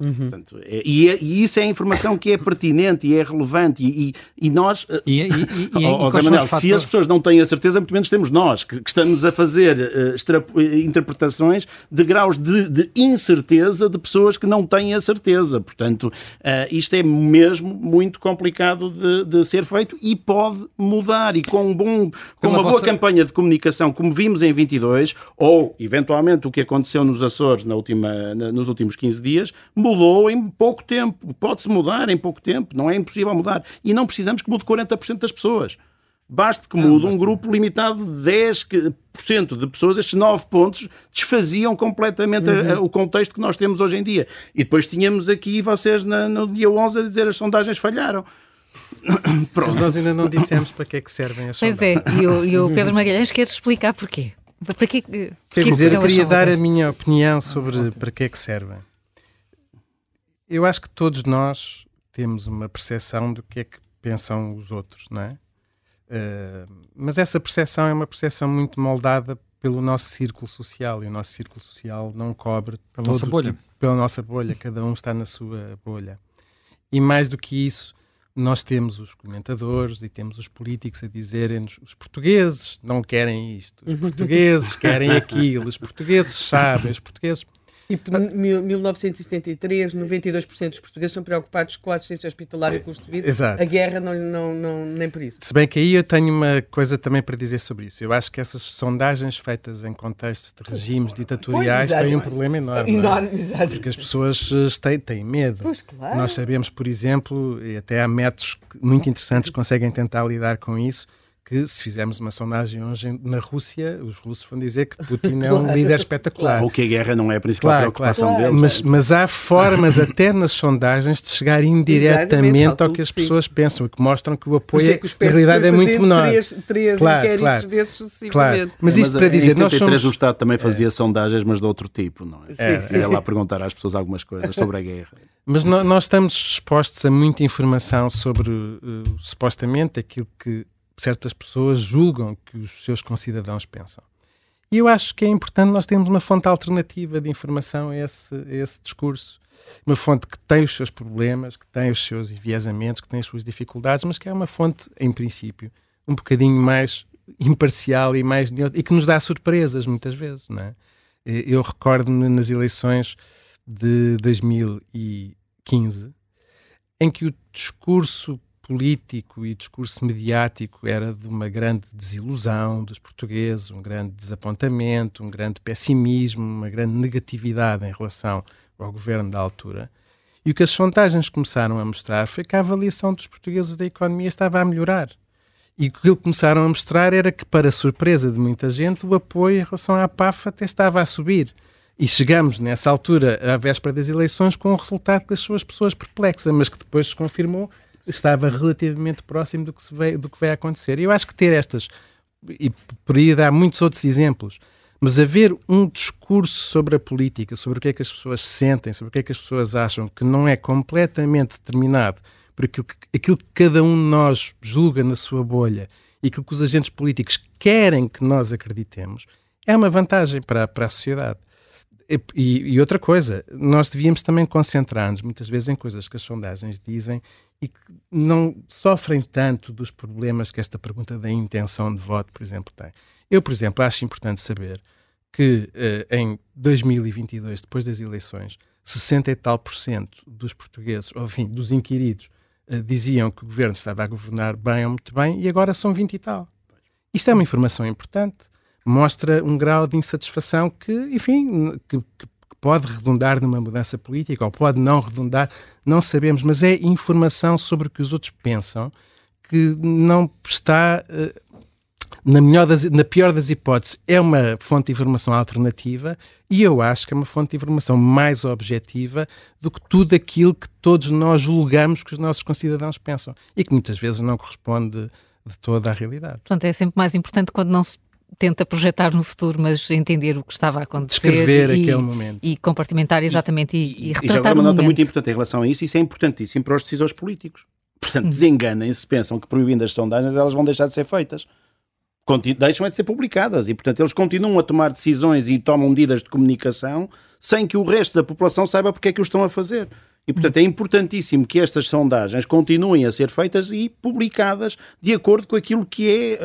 Uhum. Portanto, é, e, é, e, isso é informação que é pertinente e é relevante. E, e, e nós, e, e, e, oh, Zé Manuel, se as pessoas não têm a certeza, muito menos temos nós, que, que estamos a fazer uh, interpretações de graus de, de, incerteza de pessoas que não têm a certeza. Portanto, uh, isto é mesmo muito complicado de, de, ser feito e pode mudar. E com, um bom, com uma boa campanha de comunicação, como vimos em 22, ou eventualmente o que aconteceu nos Açores na última, na, nos últimos 15 dias, mudou em pouco tempo. Pode-se mudar em pouco tempo, não é impossível mudar. E não precisamos que mude 40% das pessoas. Basta que mude um grupo limitado de 10% de pessoas, estes 9 pontos desfaziam completamente uhum. a, a, o contexto que nós temos hoje em dia. E depois tínhamos aqui vocês na, no dia 11 a dizer as sondagens falharam. Mas nós ainda não dissemos para que é que servem as pois sondagens. Pois é, e o, e o Pedro Magalhães quer explicar porquê. Para que, Quer dizer, eu queria dar a minha opinião sobre ah, para que é que servem. Eu acho que todos nós temos uma percepção do que é que pensam os outros, não é? Uh, mas essa percepção é uma percepção muito moldada pelo nosso círculo social e o nosso círculo social não cobre pela nossa bolha. Tipo, pela nossa bolha, cada um está na sua bolha. E mais do que isso, nós temos os comentadores e temos os políticos a dizerem-nos os portugueses não querem isto, os portugueses querem aquilo, os portugueses sabem, os portugueses Tipo, em 1973, 92% dos portugueses estão preocupados com a assistência hospitalar e o custo de vida. Exato. A guerra não, não, não, nem por isso. Se bem que aí eu tenho uma coisa também para dizer sobre isso. Eu acho que essas sondagens feitas em contextos de regimes ditatoriais pois, têm um problema enorme. É? Enorme, exato. Porque as pessoas eh, têm, têm medo. Pois, claro. Nós sabemos, por exemplo, e até há métodos muito interessantes que conseguem tentar lidar com isso, que se fizermos uma sondagem hoje na Rússia, os russos vão dizer que Putin é um líder espetacular. Ou que a guerra não é a principal claro, preocupação claro. deles. Mas, mas, há formas, até nas sondagens, de chegar indiretamente ao que as pessoas sim. pensam, que mostram que o apoio, é que na realidade, é muito menor. Três, três claro, inquéritos claro, desses sucessivamente. Claro. Mas, isto para dizer... Em 73 somos... o Estado também fazia é. sondagens, mas de outro tipo, não é? Sim, é, sim. Era lá perguntar às pessoas algumas coisas sobre a guerra. Mas no, nós estamos expostos a muita informação sobre, uh, supostamente, aquilo que certas pessoas julgam que os seus concidadãos pensam. E eu acho que é importante nós termos uma fonte alternativa de informação a esse, a esse discurso. Uma fonte que tem os seus problemas, que tem os seus enviesamentos, que tem as suas dificuldades, mas que é uma fonte, em princípio, um bocadinho mais imparcial e mais e que nos dá surpresas muitas vezes, não é? Eu recordo-me nas eleições de 2015 em que o discurso político e discurso mediático era de uma grande desilusão dos portugueses, um grande desapontamento, um grande pessimismo, uma grande negatividade em relação ao governo da altura. E o que as sondagens começaram a mostrar foi que a avaliação dos portugueses da economia estava a melhorar. E o que começaram a mostrar era que, para surpresa de muita gente, o apoio em relação à PAF até estava a subir. E chegamos, nessa altura, à véspera das eleições, com o resultado das suas pessoas perplexas, mas que depois se confirmou estava relativamente próximo do que, se veio, do que vai acontecer. E eu acho que ter estas, e poderia dar muitos outros exemplos, mas haver um discurso sobre a política, sobre o que é que as pessoas sentem, sobre o que é que as pessoas acham, que não é completamente determinado por aquilo que, aquilo que cada um de nós julga na sua bolha e aquilo que os agentes políticos querem que nós acreditemos, é uma vantagem para, para a sociedade. E, e, outra coisa, nós devíamos também concentrar-nos muitas vezes em coisas que as sondagens dizem e que não sofrem tanto dos problemas que esta pergunta da intenção de voto, por exemplo, tem. Eu, por exemplo, acho importante saber que uh, em 2022, depois das eleições, 60 e tal por cento dos portugueses, ou enfim, dos inquiridos, uh, diziam que o governo estava a governar bem ou muito bem e agora são 20 e tal. Isto é uma informação importante mostra um grau de insatisfação que, enfim, que, que, pode redundar numa mudança política ou pode não redundar, não sabemos, mas é informação sobre o que os outros pensam que não está. Uh, na, melhor das, na pior das hipóteses, é uma fonte de informação alternativa e eu acho que é uma fonte de informação mais objetiva do que tudo aquilo que todos nós julgamos que os nossos concidadãos pensam e que muitas vezes não corresponde de toda à realidade. Portanto, é sempre mais importante quando não se tenta projetar no futuro, mas entender o que estava a acontecer. Descrever e, aquele momento. E compartimentar exatamente e, e, e retratar e uma nota muito importante em relação a isso, isso é importantíssimo para os decisores políticos. Portanto, hum. desenganem-se, pensam que proibindo as sondagens elas vão deixar de ser feitas. Continu deixam é de ser publicadas e, portanto, eles continuam a tomar decisões e tomam medidas de comunicação sem que o resto da população saiba porque é que o estão a fazer. E, portanto, é importantíssimo que estas sondagens continuem a ser feitas e publicadas de acordo com aquilo que é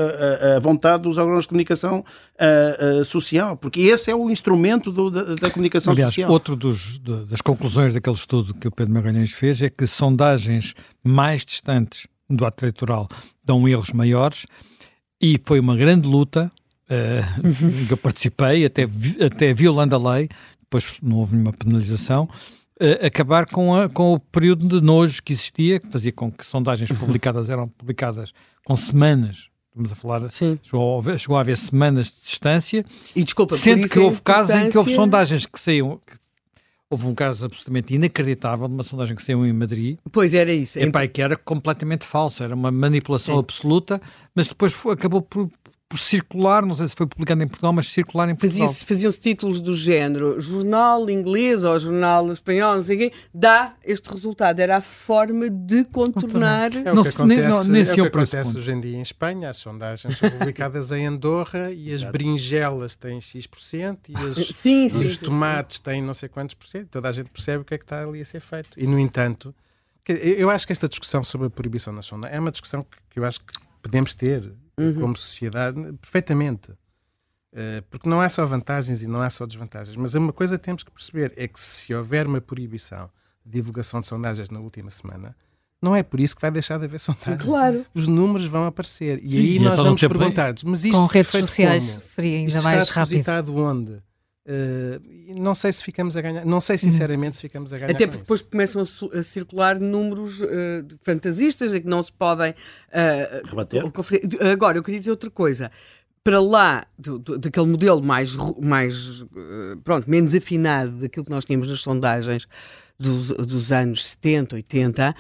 a, a vontade dos órgãos de comunicação a, a, social, porque esse é o instrumento do, da, da, comunicação Aliás, social. Outro dos, das conclusões daquele estudo que o Pedro Magalhães fez é que sondagens mais distantes do ato eleitoral dão erros maiores e foi uma grande luta uh, em que eu participei, até, até violando a lei, depois não houve nenhuma penalização, uh, acabar com, a, com o período de nojo que existia, que fazia com que sondagens uhum. publicadas eram publicadas com semanas estamos a falar, chegou a, haver, chegou a, haver, semanas de distância, e desculpa, sendo que houve casos em que houve sondagens que saíam, Houve um caso absolutamente inacreditável de uma sondagem que saiu em Madrid. Pois era isso. Epá, que era completamente falsa, era uma manipulação Sim. absoluta, mas depois foi, acabou por por circular, não sei se foi publicado em Portugal, mas circular em Portugal. Fazia Faziam-se títulos do género jornal inglês ou jornal espanhol, não sei o quê, dá este resultado. Era a forma de contornar... É o que acontece, não, nesse é o que acontece hoje em dia em Espanha. As sondagens são publicadas em Andorra e as berinjelas têm X% e, as, sim, sim, e os tomates têm não sei quantos por cento. Toda a gente percebe o que é que está ali a ser feito. E, no entanto, eu acho que esta discussão sobre a proibição na sonda é uma discussão que eu acho que podemos ter uhum. como sociedade, perfeitamente. Uh, porque não há só vantagens e não há só desvantagens. Mas uma coisa que temos que perceber é que se houver uma proibição de divulgação de sondagens na última semana, não é por isso que vai deixar de haver sondagens. Claro. Os números vão aparecer. E aí e nós então vamos perguntar mas isto Com redes sociais como? seria ainda isto mais está rápido. Está onde? Uh, não sei se ficamos a ganhar, não sei sinceramente se ficamos a ganhar. Até porque depois começam a, a, circular números uh, fantasistas em que não se podem uh, rebater. Agora, eu queria dizer outra coisa. Para lá do, do, daquele modelo mais, mais pronto, menos afinado daquilo que nós tínhamos nas sondagens dos, dos anos 70, 80,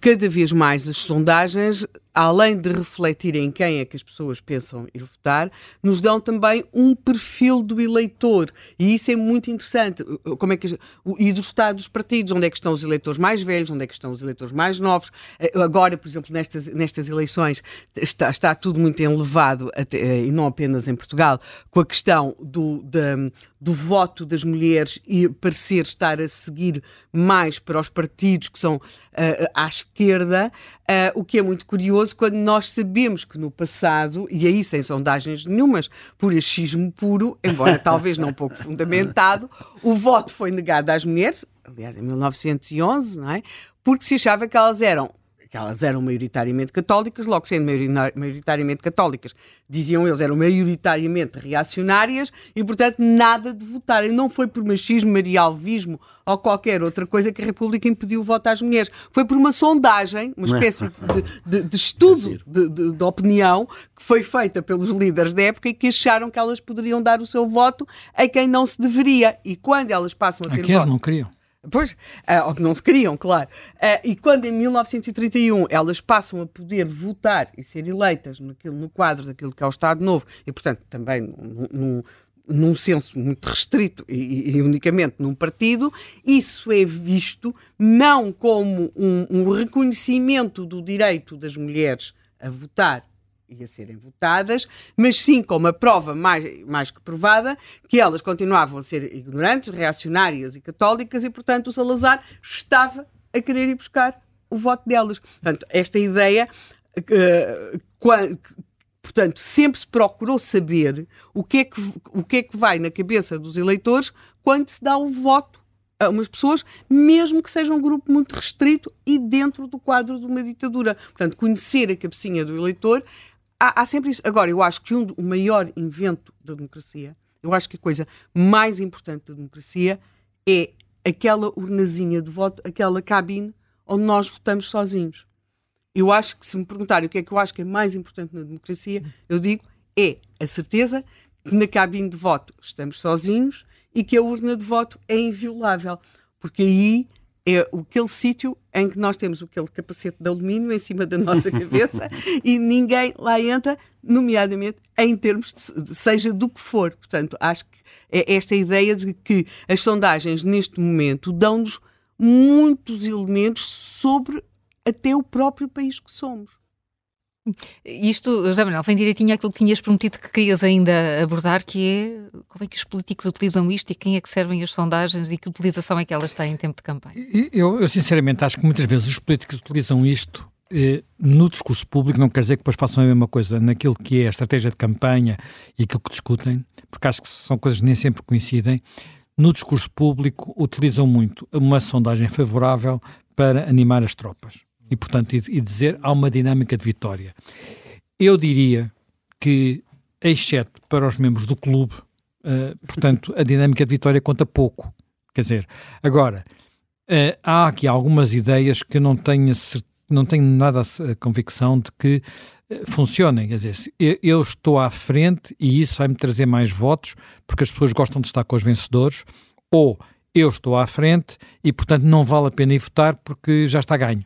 cada vez mais as sondagens além de refletir em quem é que as pessoas pensam ir votar, nos dão também um perfil do eleitor. E isso é muito interessante. Como é que, e do estado dos partidos, onde é que estão os eleitores mais velhos, onde é que estão os eleitores mais novos. Eh, agora, por exemplo, nestas, nestas eleições está, está tudo muito elevado, até, eh, e não apenas em Portugal, com a questão do, da, do voto das mulheres e parecer estar a seguir mais para os partidos que são uh, à esquerda, uh, o que é muito curioso quando nós sabemos que no passado, e aí sem sondagens nenhumas, por achismo puro, embora talvez não pouco fundamentado, o voto foi negado às mulheres, aliás, em 1911, não é? Porque se achava que elas eram que elas eram maioritariamente católicas, logo sendo maioritariamente católicas, diziam eles, eram maioritariamente reacionárias e, portanto, nada de votarem. Não foi por machismo, marialvismo ou qualquer outra coisa que a República impediu o voto às mulheres. Foi por uma sondagem, uma espécie de, de, de estudo de, de, opinião que foi feita pelos líderes da época e que acharam que elas poderiam dar o seu voto a quem não se deveria. E quando elas passam a ter Aqueles voto... não queriam. Pois, uh, ou que não se queriam, claro. Uh, e quando em 1931 elas passam a poder votar e ser eleitas naquilo, no quadro daquilo que é o Estado Novo, e portanto também num, num senso muito restrito e, e, unicamente num partido, isso é visto não como um, um reconhecimento do direito das mulheres a votar e a serem votadas, mas sim com uma prova mais, mais que provada que elas continuavam a ser ignorantes, reacionárias e católicas e, portanto, o Salazar estava a querer ir buscar o voto delas. Portanto, esta ideia, uh, portanto, sempre se procurou saber o que, é que, o que é que vai na cabeça dos eleitores quando se dá o voto a umas pessoas, mesmo que seja um grupo muito restrito e dentro do quadro de uma ditadura. Portanto, conhecer a cabecinha do eleitor há, há, sempre isso. Agora, eu acho que um, o maior invento da democracia, eu acho que a coisa mais importante da democracia é aquela urnazinha de voto, aquela cabine onde nós votamos sozinhos. Eu acho que se me perguntarem o que é que eu acho que é mais importante na democracia, eu digo é a certeza que na cabine de voto estamos sozinhos e que a urna de voto é inviolável. Porque aí é aquele sítio em que nós temos aquele capacete de alumínio em cima da nossa cabeça e ninguém lá entra, nomeadamente em termos de, seja do que for. Portanto, acho que é esta ideia de que as sondagens neste momento dão-nos muitos elementos sobre até o próprio país que somos. Isto, José Manuel, vem direitinho aquilo que tinhas prometido que querias ainda abordar, que é como é que os políticos utilizam isto e quem é que servem as sondagens e que utilização é que elas têm em tempo de campanha? Eu, eu sinceramente acho que muitas vezes os políticos utilizam isto eh, no discurso público, não quer dizer que depois façam a mesma coisa naquilo que é a estratégia de campanha e aquilo que discutem, porque acho que são coisas que nem sempre coincidem. No discurso público utilizam muito uma sondagem favorável para animar as tropas e, portanto, e, dizer há uma dinâmica de vitória. Eu diria que, exceto para os membros do clube, uh, portanto, a dinâmica de vitória conta pouco. Quer dizer, agora, uh, há aqui algumas ideias que eu não tenho, não tenho nada a, convicção de que uh, funcionem. Quer dizer, eu, eu estou à frente e isso vai-me trazer mais votos porque as pessoas gostam de estar com os vencedores, ou eu estou à frente e, portanto, não vale a pena ir votar porque já está ganho.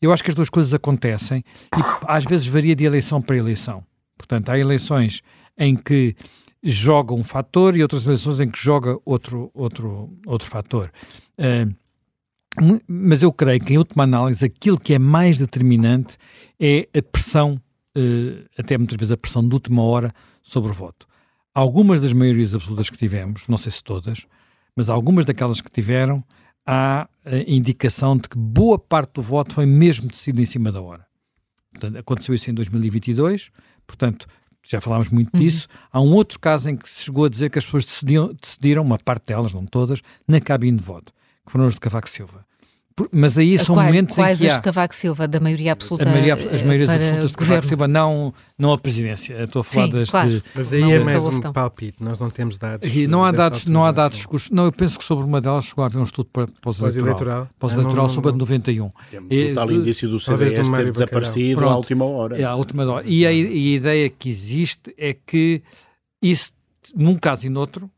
Eu acho que as duas coisas acontecem e às vezes varia de eleição para eleição. Portanto, há eleições em que joga um fator e outras eleições em que joga outro, outro, outro fator. Uh, mas eu creio que, em última análise, aquilo que é mais determinante é a pressão, uh, até muitas vezes a pressão de última hora, sobre o voto. Algumas das maiorias absolutas que tivemos, não sei se todas, mas algumas daquelas que tiveram, há a indicação de que boa parte do voto foi mesmo decidido em cima da hora. Portanto, aconteceu isso em 2022, portanto, já falámos muito uhum. disso. Há um outro caso em que se chegou a dizer que as pessoas decidiram, decidiram uma parte delas, não todas, na cabine de voto, que foram os de Cavaco Silva. Mas aí são momentos quais em que. Quais de Cavaco Silva, da maioria absoluta maioria, As maiorias absolutas de Cavaco Silva, não, não a presidência. Estou a falar Sim, das... Claro. De, Mas aí não, é mais um palpite, nós não temos dados. não há dados, não há dados. Não, eu penso que sobre uma delas chegou a haver um estudo pós-eleitoral. Pós-eleitoral ah, sobre a de 91. Temos e, o tal indício do CDS ter desaparecido à última hora. É, à última hora. E a, e a ideia que existe é que isso, num caso e noutro,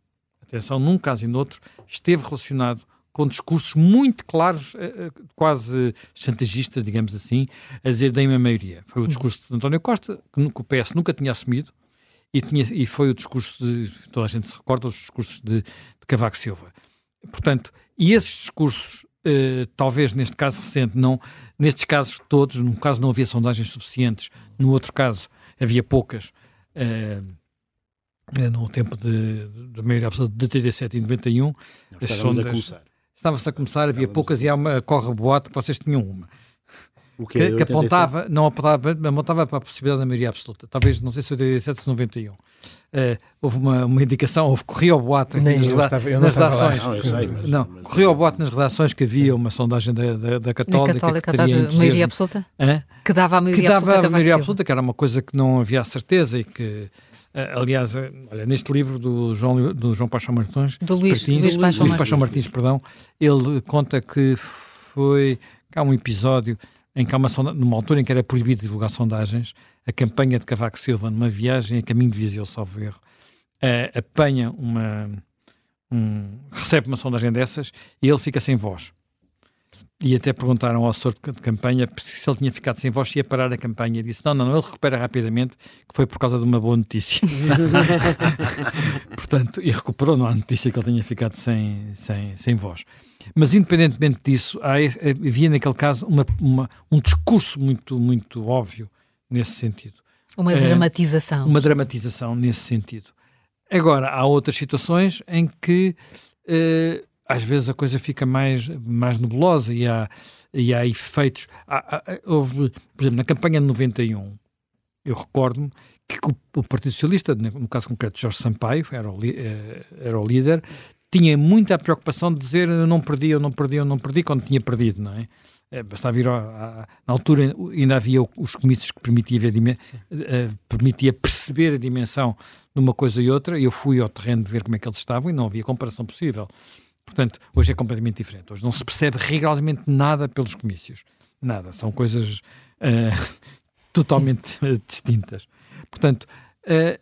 atenção, num caso e noutro, esteve relacionado com discursos muito claros, eh, eh, quase chantagistas, digamos assim, a dizer da maioria. Foi o discurso de António Costa, que o PS nunca tinha assumido, e, tinha, e foi o discurso de, toda a gente se recorda, os discursos de, de Cavaco Silva. Portanto, e esses discursos, eh, talvez neste caso recente, não, nestes casos todos, num caso não havia sondagens suficientes, no outro caso havia poucas, eh, no tempo da maioria absoluta de 37 e 91, as sondagens, Estava-se a começar, havia poucas e há uma corre boato que vocês tinham uma. O que, que apontava, não apontava, apontava para a possibilidade da maioria absoluta. Talvez, não sei se 87 ou 91. Uh, houve uma, uma indicação, houve, corria o boato Nem nas, estava, nas redações. Não, eu sei, mas, não mas, corria o boato nas redações que havia uma sondagem da, da, da Católica, Católica que teria a maioria absoluta? Hã? Que dava a maioria que dava absoluta. a maioria absoluta, que era uma coisa que não havia certeza e que aliás, uh, olha, neste livro do João, do João Paixão Martins, do Luís, Martins, Luís, Paixão, Luís Paixão Martins, perdão, ele conta que foi há um episódio em que há uma sonda, numa altura em que era proibido divulgar sondagens, a campanha de Cavaco Silva, numa viagem a caminho de Viseu, salvo erro, uh, apanha uma. Um, recebe uma sondagem dessas e ele fica sem voz. E até perguntaram ao assessor de campanha se ele tinha ficado sem voz e ia parar a campanha. Disse: Não, não, não, ele recupera rapidamente, que foi por causa de uma boa notícia. Portanto, e recuperou, não há notícia que ele tenha ficado sem, sem, sem voz. Mas, independentemente disso, havia naquele caso uma, uma, um discurso muito, muito óbvio nesse sentido. Uma dramatização. É, uma dramatização nesse sentido. Agora, há outras situações em que. Uh, às vezes a coisa fica mais, mais nebulosa e há, e há efeitos. Há, há, houve, por exemplo, na campanha de 91, eu recordo-me que o, Partido Socialista, no caso concreto Jorge Sampaio, era o, eh, era o líder, tinha muita preocupação de dizer eu não perdi, eu não perdi, eu não perdi, quando tinha perdido, não é? é bastava vir na altura ainda havia os comícios que permitia, ver, uh, permitia perceber a dimensão de uma coisa e outra. Eu fui ao terreno de ver como é que eles estavam e não havia comparação possível. Portanto, hoje é completamente diferente. Hoje não se percebe rigorosamente nada pelos comícios. Nada. São coisas uh, totalmente uh, distintas. Portanto, uh,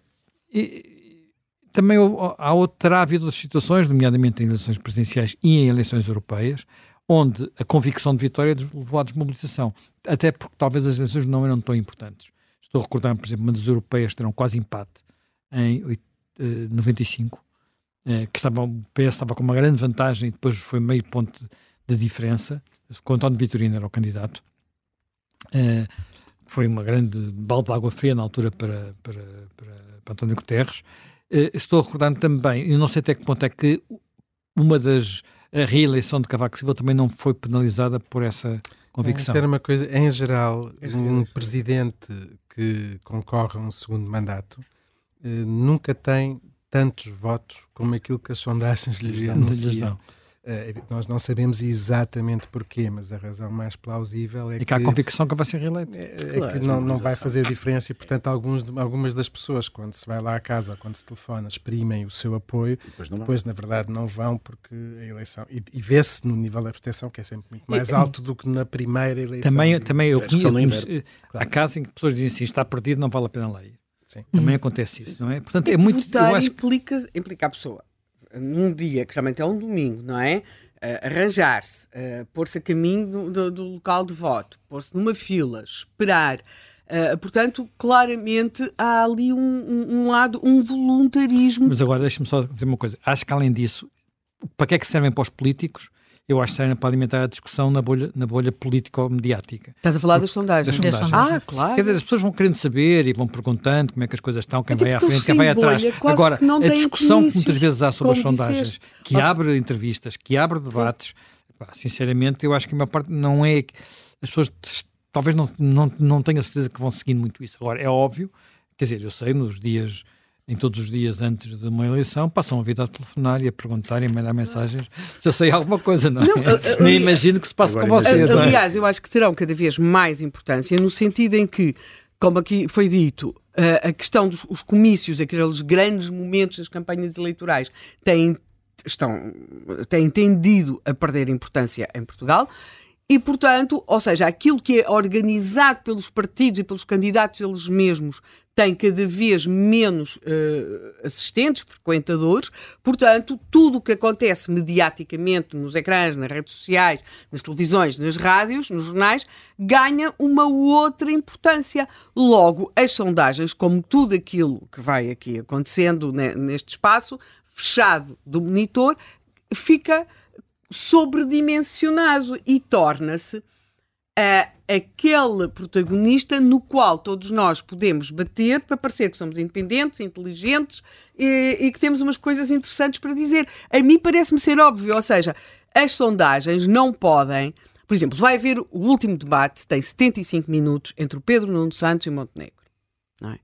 e, também há outra, havido outras situações, nomeadamente em eleições presidenciais e em eleições europeias, onde a convicção de vitória levou à desmobilização. Até porque talvez as eleições não eram tão importantes. Estou a recordar, por exemplo, uma das europeias terão quase empate em 95 eh, que estava, o PS estava com uma grande vantagem e depois foi meio ponto de diferença, com António Vitorino era o candidato. Eh, foi uma grande balde de água fria na altura para, para, para, para António Guterres. Uh, estou recordando também, e não sei até que ponto é que uma das. A reeleição de Cavaco Silva também não foi penalizada por essa convicção. Isso era uma coisa, em geral, um presidente que concorre a um segundo mandato nunca tem tantos votos como aquilo que as sondagens lhe anunciam. Uh, nós não sabemos exatamente porquê, mas a razão mais plausível é e que... que há a convicção que vai ser reeleito. É, é que não, não vai fazer diferença e, portanto, alguns, algumas das pessoas, quando se vai lá à casa ou quando se telefona, exprimem o seu apoio, depois, depois na verdade, não vão porque a eleição... E, e vê-se no nível da abstenção, que é sempre muito mais alto do que na primeira eleição. Também, também eu conheço... Há casos em que pessoas dizem assim, está perdido, não vale a pena lá ir. Sim. Também acontece isso, não é? Portanto, é muito... Votar eu acho implica, implica a pessoa num dia, que geralmente é um domingo, não é? Uh, arranjar-se, uh, pôr-se a caminho do, do, local de voto, pôr-se numa fila, esperar. Uh, portanto, claramente há ali um, um, um, lado, um voluntarismo. Mas agora deixe-me só dizer uma coisa. Acho que além disso, para que é que servem para os políticos? Eu acho que serve para alimentar a discussão na bolha, na bolha político-mediática. Estás a falar das sondagens? Das sondagens. Ah, claro. Quer dizer, as pessoas vão querendo saber e vão perguntando como é que as coisas estão, quem é vai à frente, quem vai atrás. Agora, a discussão que muitas vezes há sobre as sondagens, que abre entrevistas, que abre debates, pá, sinceramente, eu acho que a maior parte não é. As pessoas talvez não, não, não tenham certeza que vão seguindo muito isso. Agora, é óbvio, quer dizer, eu sei, nos dias em todos os dias antes de uma eleição, passam a vida a telefonar e a perguntar e a mandar mensagens se eu sei alguma coisa, não é? Não, Nem imagino que se passe com vocês. É? Aliás, eu acho que terão cada vez mais importância no sentido em que, como aqui foi dito, a questão dos comícios, aqueles grandes momentos das campanhas eleitorais, têm, estão, têm tendido a perder importância em Portugal. E, portanto, ou seja, aquilo que é organizado pelos partidos e pelos candidatos eles mesmos tem cada vez menos uh, assistentes, frequentadores, portanto, tudo o que acontece mediaticamente nos ecrãs, nas redes sociais, nas televisões, nas rádios, nos jornais, ganha uma outra importância. Logo, as sondagens, como tudo aquilo que vai aqui acontecendo neste espaço fechado do monitor, fica sobredimensionado e torna-se uh, aquele protagonista no qual todos nós podemos bater para parecer que somos independentes, inteligentes e, e que temos umas coisas interessantes para dizer. A mim parece-me ser óbvio, ou seja, as sondagens não podem. Por exemplo, vai haver o último debate, tem 75 minutos, entre o Pedro Nuno Santos e Montenegro. Não é?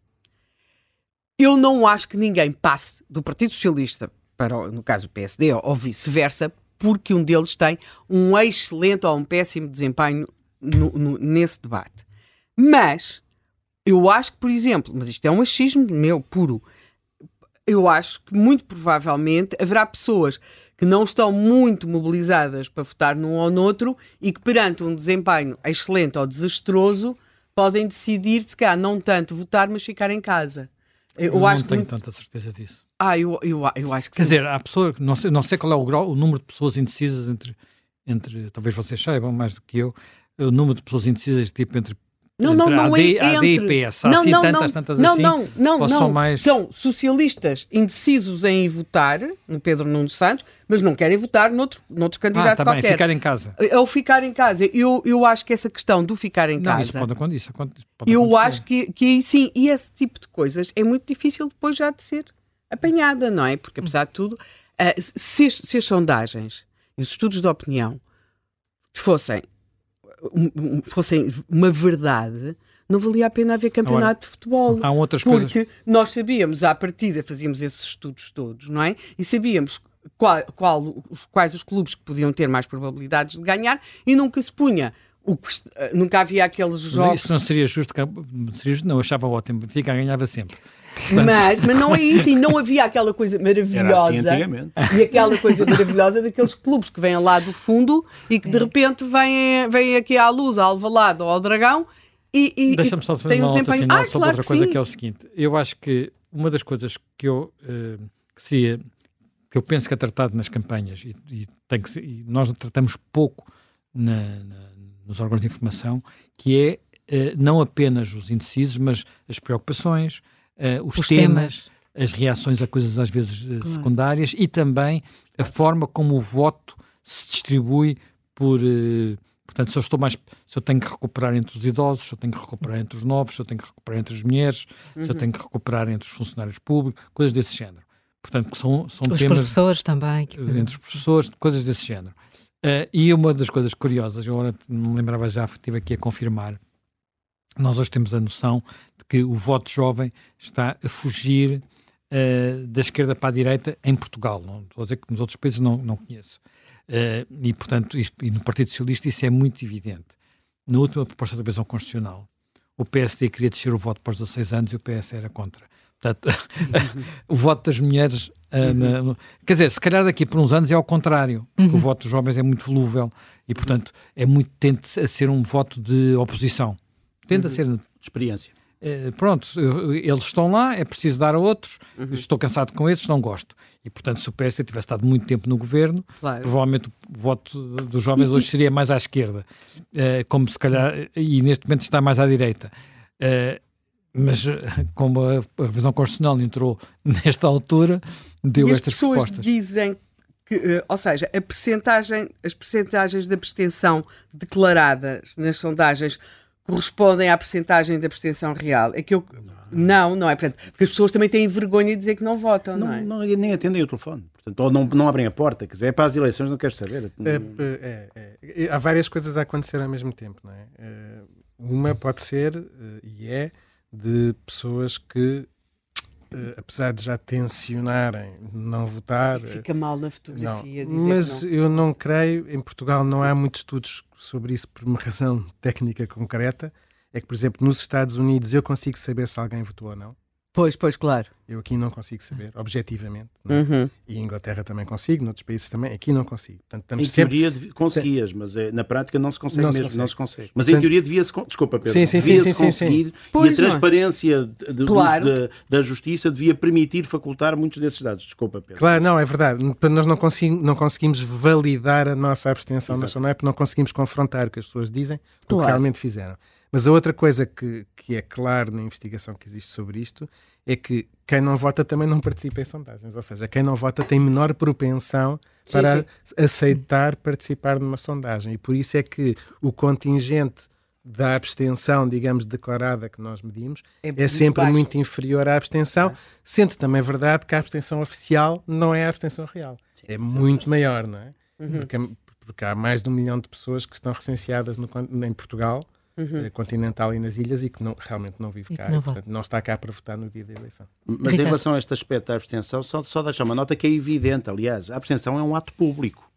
Eu não acho que ninguém passe do Partido Socialista para, no caso, o PSD ou vice-versa, porque um deles tem um excelente ou um péssimo desempenho no, no, nesse debate. Mas eu acho que, por exemplo, mas isto é um achismo meu puro, eu acho que muito provavelmente haverá pessoas que não estão muito mobilizadas para votar num ou noutro e que perante um desempenho excelente ou desastroso podem decidir, se calhar, não tanto votar, mas ficar em casa. Eu, eu não tenho muito... tanta certeza disso. Ah, eu, eu, eu acho que Quer sim. dizer, há pessoas, não sei, não sei qual é o, grau, o número de pessoas indecisas entre, entre, talvez vocês saibam mais do que eu, o número de pessoas indecisas, tipo entre não, não, não AD, é AD e PS. Há não, assim não, tantas, não, tantas não, assim? Não, não, não. São, mais... são socialistas indecisos em votar no Pedro Nuno Santos, mas não querem votar noutro, noutro candidato ah, tá qualquer. Ficar em casa. Ou ficar em casa. Eu, eu acho que essa questão do ficar em não, casa... Isso pode, isso pode, pode eu acontecer. acho que, que sim, e esse tipo de coisas é muito difícil depois já de ser apanhada, não é? Porque apesar de tudo, uh, se, se as sondagens e os estudos de opinião fossem fossem uma verdade, não valia a pena haver campeonato Agora, de futebol. Há outras porque coisas. Porque nós sabíamos, à partida, fazíamos esses estudos todos, não é? E sabíamos qual, qual, os, quais os clubes que podiam ter mais probabilidades de ganhar e nunca se punha. O, nunca havia aqueles jogos. Isso não seria justo, seria justo não, achava ótimo. Fica ganhava sempre. Mas, mas não é isso, e não havia aquela coisa maravilhosa assim e aquela coisa maravilhosa daqueles clubes que vêm lá do fundo e que de repente vêm, vêm aqui à luz, ao Alvalade ou ao Dragão e, e Deixa-me só fazer uma nota final ah, sobre claro outra coisa sim. que é o seguinte. Eu acho que uma das coisas que eu uh, que, seria, que eu penso que é tratado nas campanhas e, e tem que ser, e nós tratamos pouco na, na, nos órgãos de informação, que é uh, não apenas os indecisos, mas as preocupações, uh, os, os temas, temas, as reações a coisas às vezes uh, claro. secundárias e também a forma como o voto se distribui por, uh, Portanto, se eu estou mais, se eu tenho que recuperar entre os idosos, se eu tenho que recuperar entre os novos, se eu tenho que recuperar entre as mulheres, uhum. se eu tenho que recuperar entre os funcionários públicos, coisas desse género. Portanto, são, são os temas... professores também. Entre os professores, coisas desse género. Uh, e uma das coisas curiosas, eu agora não me lembrava já, estive aqui a confirmar, nós hoje temos a noção de que o voto jovem está a fugir uh, da esquerda para a direita em Portugal. Não estou a dizer que nos outros países não, não conheço. Uh, e, portanto, e, e no Partido Socialista isso é muito evidente. Na última proposta da revisão constitucional, o PSD queria descer o voto para os 16 anos e o PS era contra. Portanto, o voto das mulheres. Uh, na, no, quer dizer, se calhar daqui por uns anos é ao contrário, porque uhum. o voto dos jovens é muito volúvel e, portanto, é muito tende a ser um voto de oposição. Tende uhum. a ser. De experiência. Uh, pronto, eles estão lá, é preciso dar a outros. Uhum. Estou cansado com esses, não gosto. E, portanto, se o PS tivesse estado muito tempo no governo, claro. provavelmente o voto dos jovens hoje seria mais à esquerda, uh, como se calhar, e neste momento está mais à direita. Uh, mas eh, como a, revisão constitucional entrou nesta altura, deu e estas pessoas propostas. dizem que, eh, ou seja, a percentagem, as percentagens da abstenção declaradas nas sondagens correspondem à percentagem da abstenção real. É que eu não, não é. Portanto, porque as pessoas também têm vergonha de dizer que não votam, não, não é? Não, nem atendem o telefone. Portanto, ou não, não abrem a porta. Quer dizer, é para as eleições, não queres saber. É, é, é, há várias coisas a acontecer ao mesmo tempo, não é? Eh, uma pode ser, e é, de pessoas que, apesar de já tensionarem não votar. Fica mal na fotografia. Não, mas não eu não creio, em Portugal não há muitos estudos sobre isso por uma razão técnica concreta. É que, por exemplo, nos Estados Unidos eu consigo saber se alguém votou ou não. Pois, pois, claro. Eu aqui não consigo saber, objetivamente. É? Uhum. E em Inglaterra também consigo, noutros países também. Aqui não consigo. Portanto, em sempre... teoria conseguias, mas é, na prática não se consegue não mesmo. Se consegue. Não se consegue. Mas Portanto... em teoria devia-se. Desculpa, Pedro. Sim, sim, devia-se sim, conseguir. Sim, sim. E a transparência de, claro. de, da justiça devia permitir facultar muitos desses dados. Desculpa, Pedro. Claro, não, é verdade. Nós não, conseguimos, não conseguimos validar a nossa abstenção nacional, é porque não conseguimos confrontar o que as pessoas dizem, claro. o que realmente fizeram. Mas a outra coisa que, que é claro na investigação que existe sobre isto é que quem não vota também não participa em sondagens. Ou seja, quem não vota tem menor propensão sim, para sim. aceitar participar numa sondagem. E por isso é que o contingente da abstenção, digamos, declarada que nós medimos, é, é sempre baixo. muito inferior à abstenção, é. sendo também verdade que a abstenção oficial não é a abstenção real. Sim, é muito maior, não é? Uhum. Porque, porque, há mais de um milhão de pessoas que estão recenseadas no, em Portugal uhum. continental e nas ilhas e que não, realmente não vive cá. Não, e, portanto, não está cá para votar no dia da eleição. Mas em relação a este aspecto da abstenção, só, só deixar uma nota que é evidente. Aliás, a abstenção é um ato público.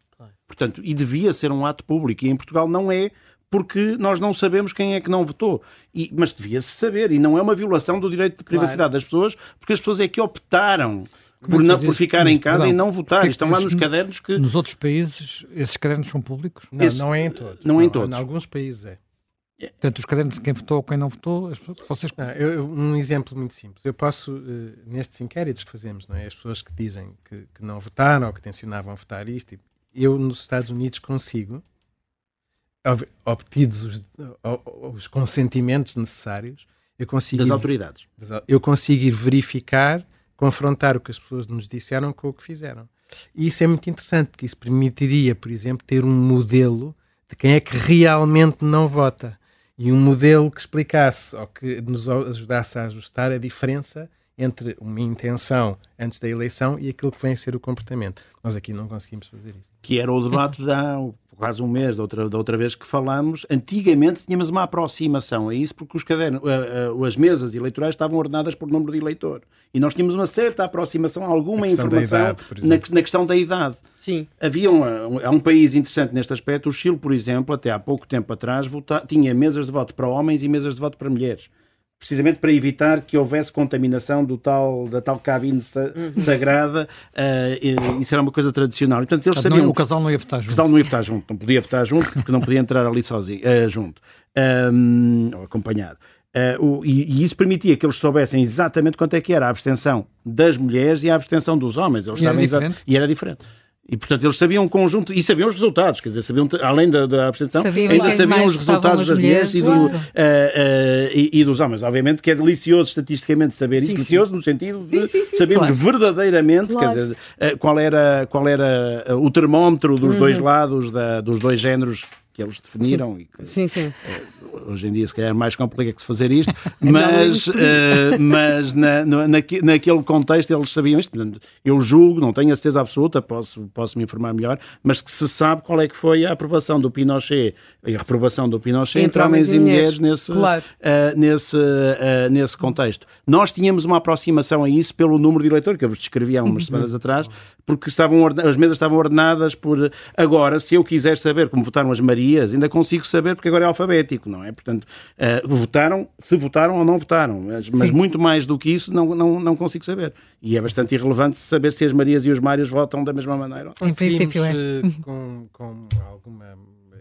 Portanto, e devia ser um ato público. E em Portugal não é, porque nós não sabemos quem é que não votou. E, mas devia-se saber, e não é uma violação do direito de privacidade claro. das pessoas, porque as pessoas é que optaram por, não, por ficar em casa e não votar. Que Estão lá nos cadernos que. Nos outros países, esses cadernos são públicos? Não, Esse... não é em todos. Não, não é em todos. Em alguns países é. Portanto, os cadernos de quem votou, quem não votou, vocês... Não, eu, um exemplo muito simples. Eu posso, uh, nestes inquéritos que fazemos, não é? as pessoas que dizem que, que não votaram ou que tensionavam votar isto, eu nos Estados Unidos consigo, obtidos os, os consentimentos necessários, eu consigo das ir, autoridades. Eu consigo ir verificar, confrontar o que as pessoas nos disseram com o que fizeram. E isso é muito interessante, porque isso permitiria, por exemplo, ter um modelo de quem é que realmente não vota e um modelo que explicasse ou que nos ajudasse a ajustar a diferença entre uma intenção antes da eleição e aquilo que vem a ser o comportamento. Nós aqui não conseguimos fazer isso. Que era o debate de há quase um mês, da outra, da outra vez que falámos. Antigamente tínhamos uma aproximação a isso, porque os cadernos, uh, uh, as mesas eleitorais estavam ordenadas por número de eleitor. E nós tínhamos uma certa aproximação a alguma informação idade, na, na, questão da idade. Sim. Havia um, há um país interessante neste aspecto. O Chile, por exemplo, até há pouco tempo atrás, vota, tinha mesas de voto para homens e mesas de voto para mulheres precisamente para evitar que houvesse contaminação do tal, da tal cabine sa uhum. sagrada. Uh, isso era uma coisa tradicional. portanto, eles sabiam, não, o casal não ia votar junto. O casal não ia votar junto, não podia votar junto, porque não podia entrar ali sozinho, uh, junto, um, ou acompanhado. Uh, o, e, e, isso permitia que eles soubessem exatamente quanto é que era a abstenção das mulheres e a abstenção dos homens. Eles e, era diferente. e era diferente. E, portanto, eles sabiam um conjunto, e sabiam os resultados, quer dizer, sabiam, além da, da abstenção, sabiam ainda sabiam os resultados das mulheres, e, do, uh, uh, e, e, dos homens. Obviamente que é delicioso estatisticamente saber isso, delicioso no sentido de sim, sim, sabermos claro. verdadeiramente claro. quer dizer, uh, qual, era, qual era o termómetro dos uhum. dois lados, da, dos dois géneros que eles definiram sim. e que sim, sim. hoje em dia se calhar é mais complicado fazer isto, mas, uh, mas na, na, naquele contexto eles sabiam isto. Eu julgo, não tenho a certeza absoluta, posso, posso me informar melhor, mas que se sabe qual é que foi a aprovação do Pinochet e a reprovação do Pinochet entre, entre homens e mulheres, mulheres nesse, claro. uh, nesse, uh, nesse contexto. Nós tínhamos uma aproximação a isso pelo número de eleitores, que eu vos descrevi há umas uhum. semanas atrás, porque estavam, as mesas estavam ordenadas por. Agora, se eu quiser saber como votaram as Marias, ainda consigo saber, porque agora é alfabético, não é? Portanto, uh, votaram, se votaram ou não votaram, mas, mas, muito mais do que isso não, não, não consigo saber. E é bastante irrelevante saber se as Marias e os Mários votam da mesma maneira. Em princípio, é. Com, com alguma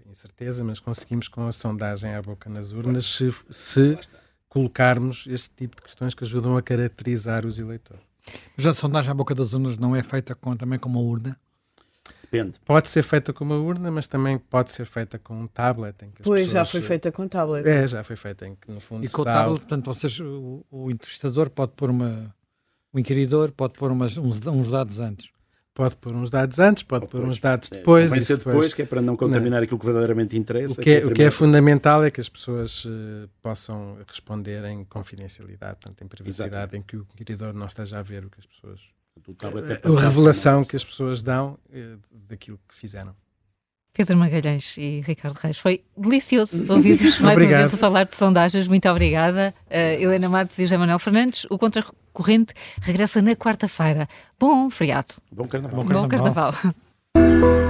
incerteza, mas conseguimos com a sondagem à boca nas urnas se, se colocarmos esse tipo de questões que ajudam a caracterizar os eleitores. Mas a sondagem à boca das urnas não é feita com, também com uma urna? Depende. Pode ser feita com uma urna, mas também pode ser feita com um tablet. Em que pois, pessoas... já foi feita com tablet. É, já foi feita em que no fundo E com o tablet, portanto, vocês, o, o entrevistador pode pôr uma... O inquiridor pode pôr umas, uns, uns dados antes. Pode pôr uns dados antes, pode pôr uns dados é, depois. Vai ser depois, depois, que é para não contaminar não. aquilo que verdadeiramente interessa. O que é, o que é fundamental é que as pessoas uh, possam responder em confidencialidade, portanto, em privacidade, Exato. em que o inquiridor não esteja a ver o que as pessoas. A revelação que as pessoas dão uh, daquilo que fizeram. Pedro Magalhães e Ricardo Reis. Foi delicioso ouvir-vos mais uma vez a falar de sondagens. Muito obrigada. Uh, Helena Matos e José Manuel Fernandes. O Contracorrente regressa na quarta-feira. Bom feriado. Bom carnaval. Bom carnaval. Bom carnaval.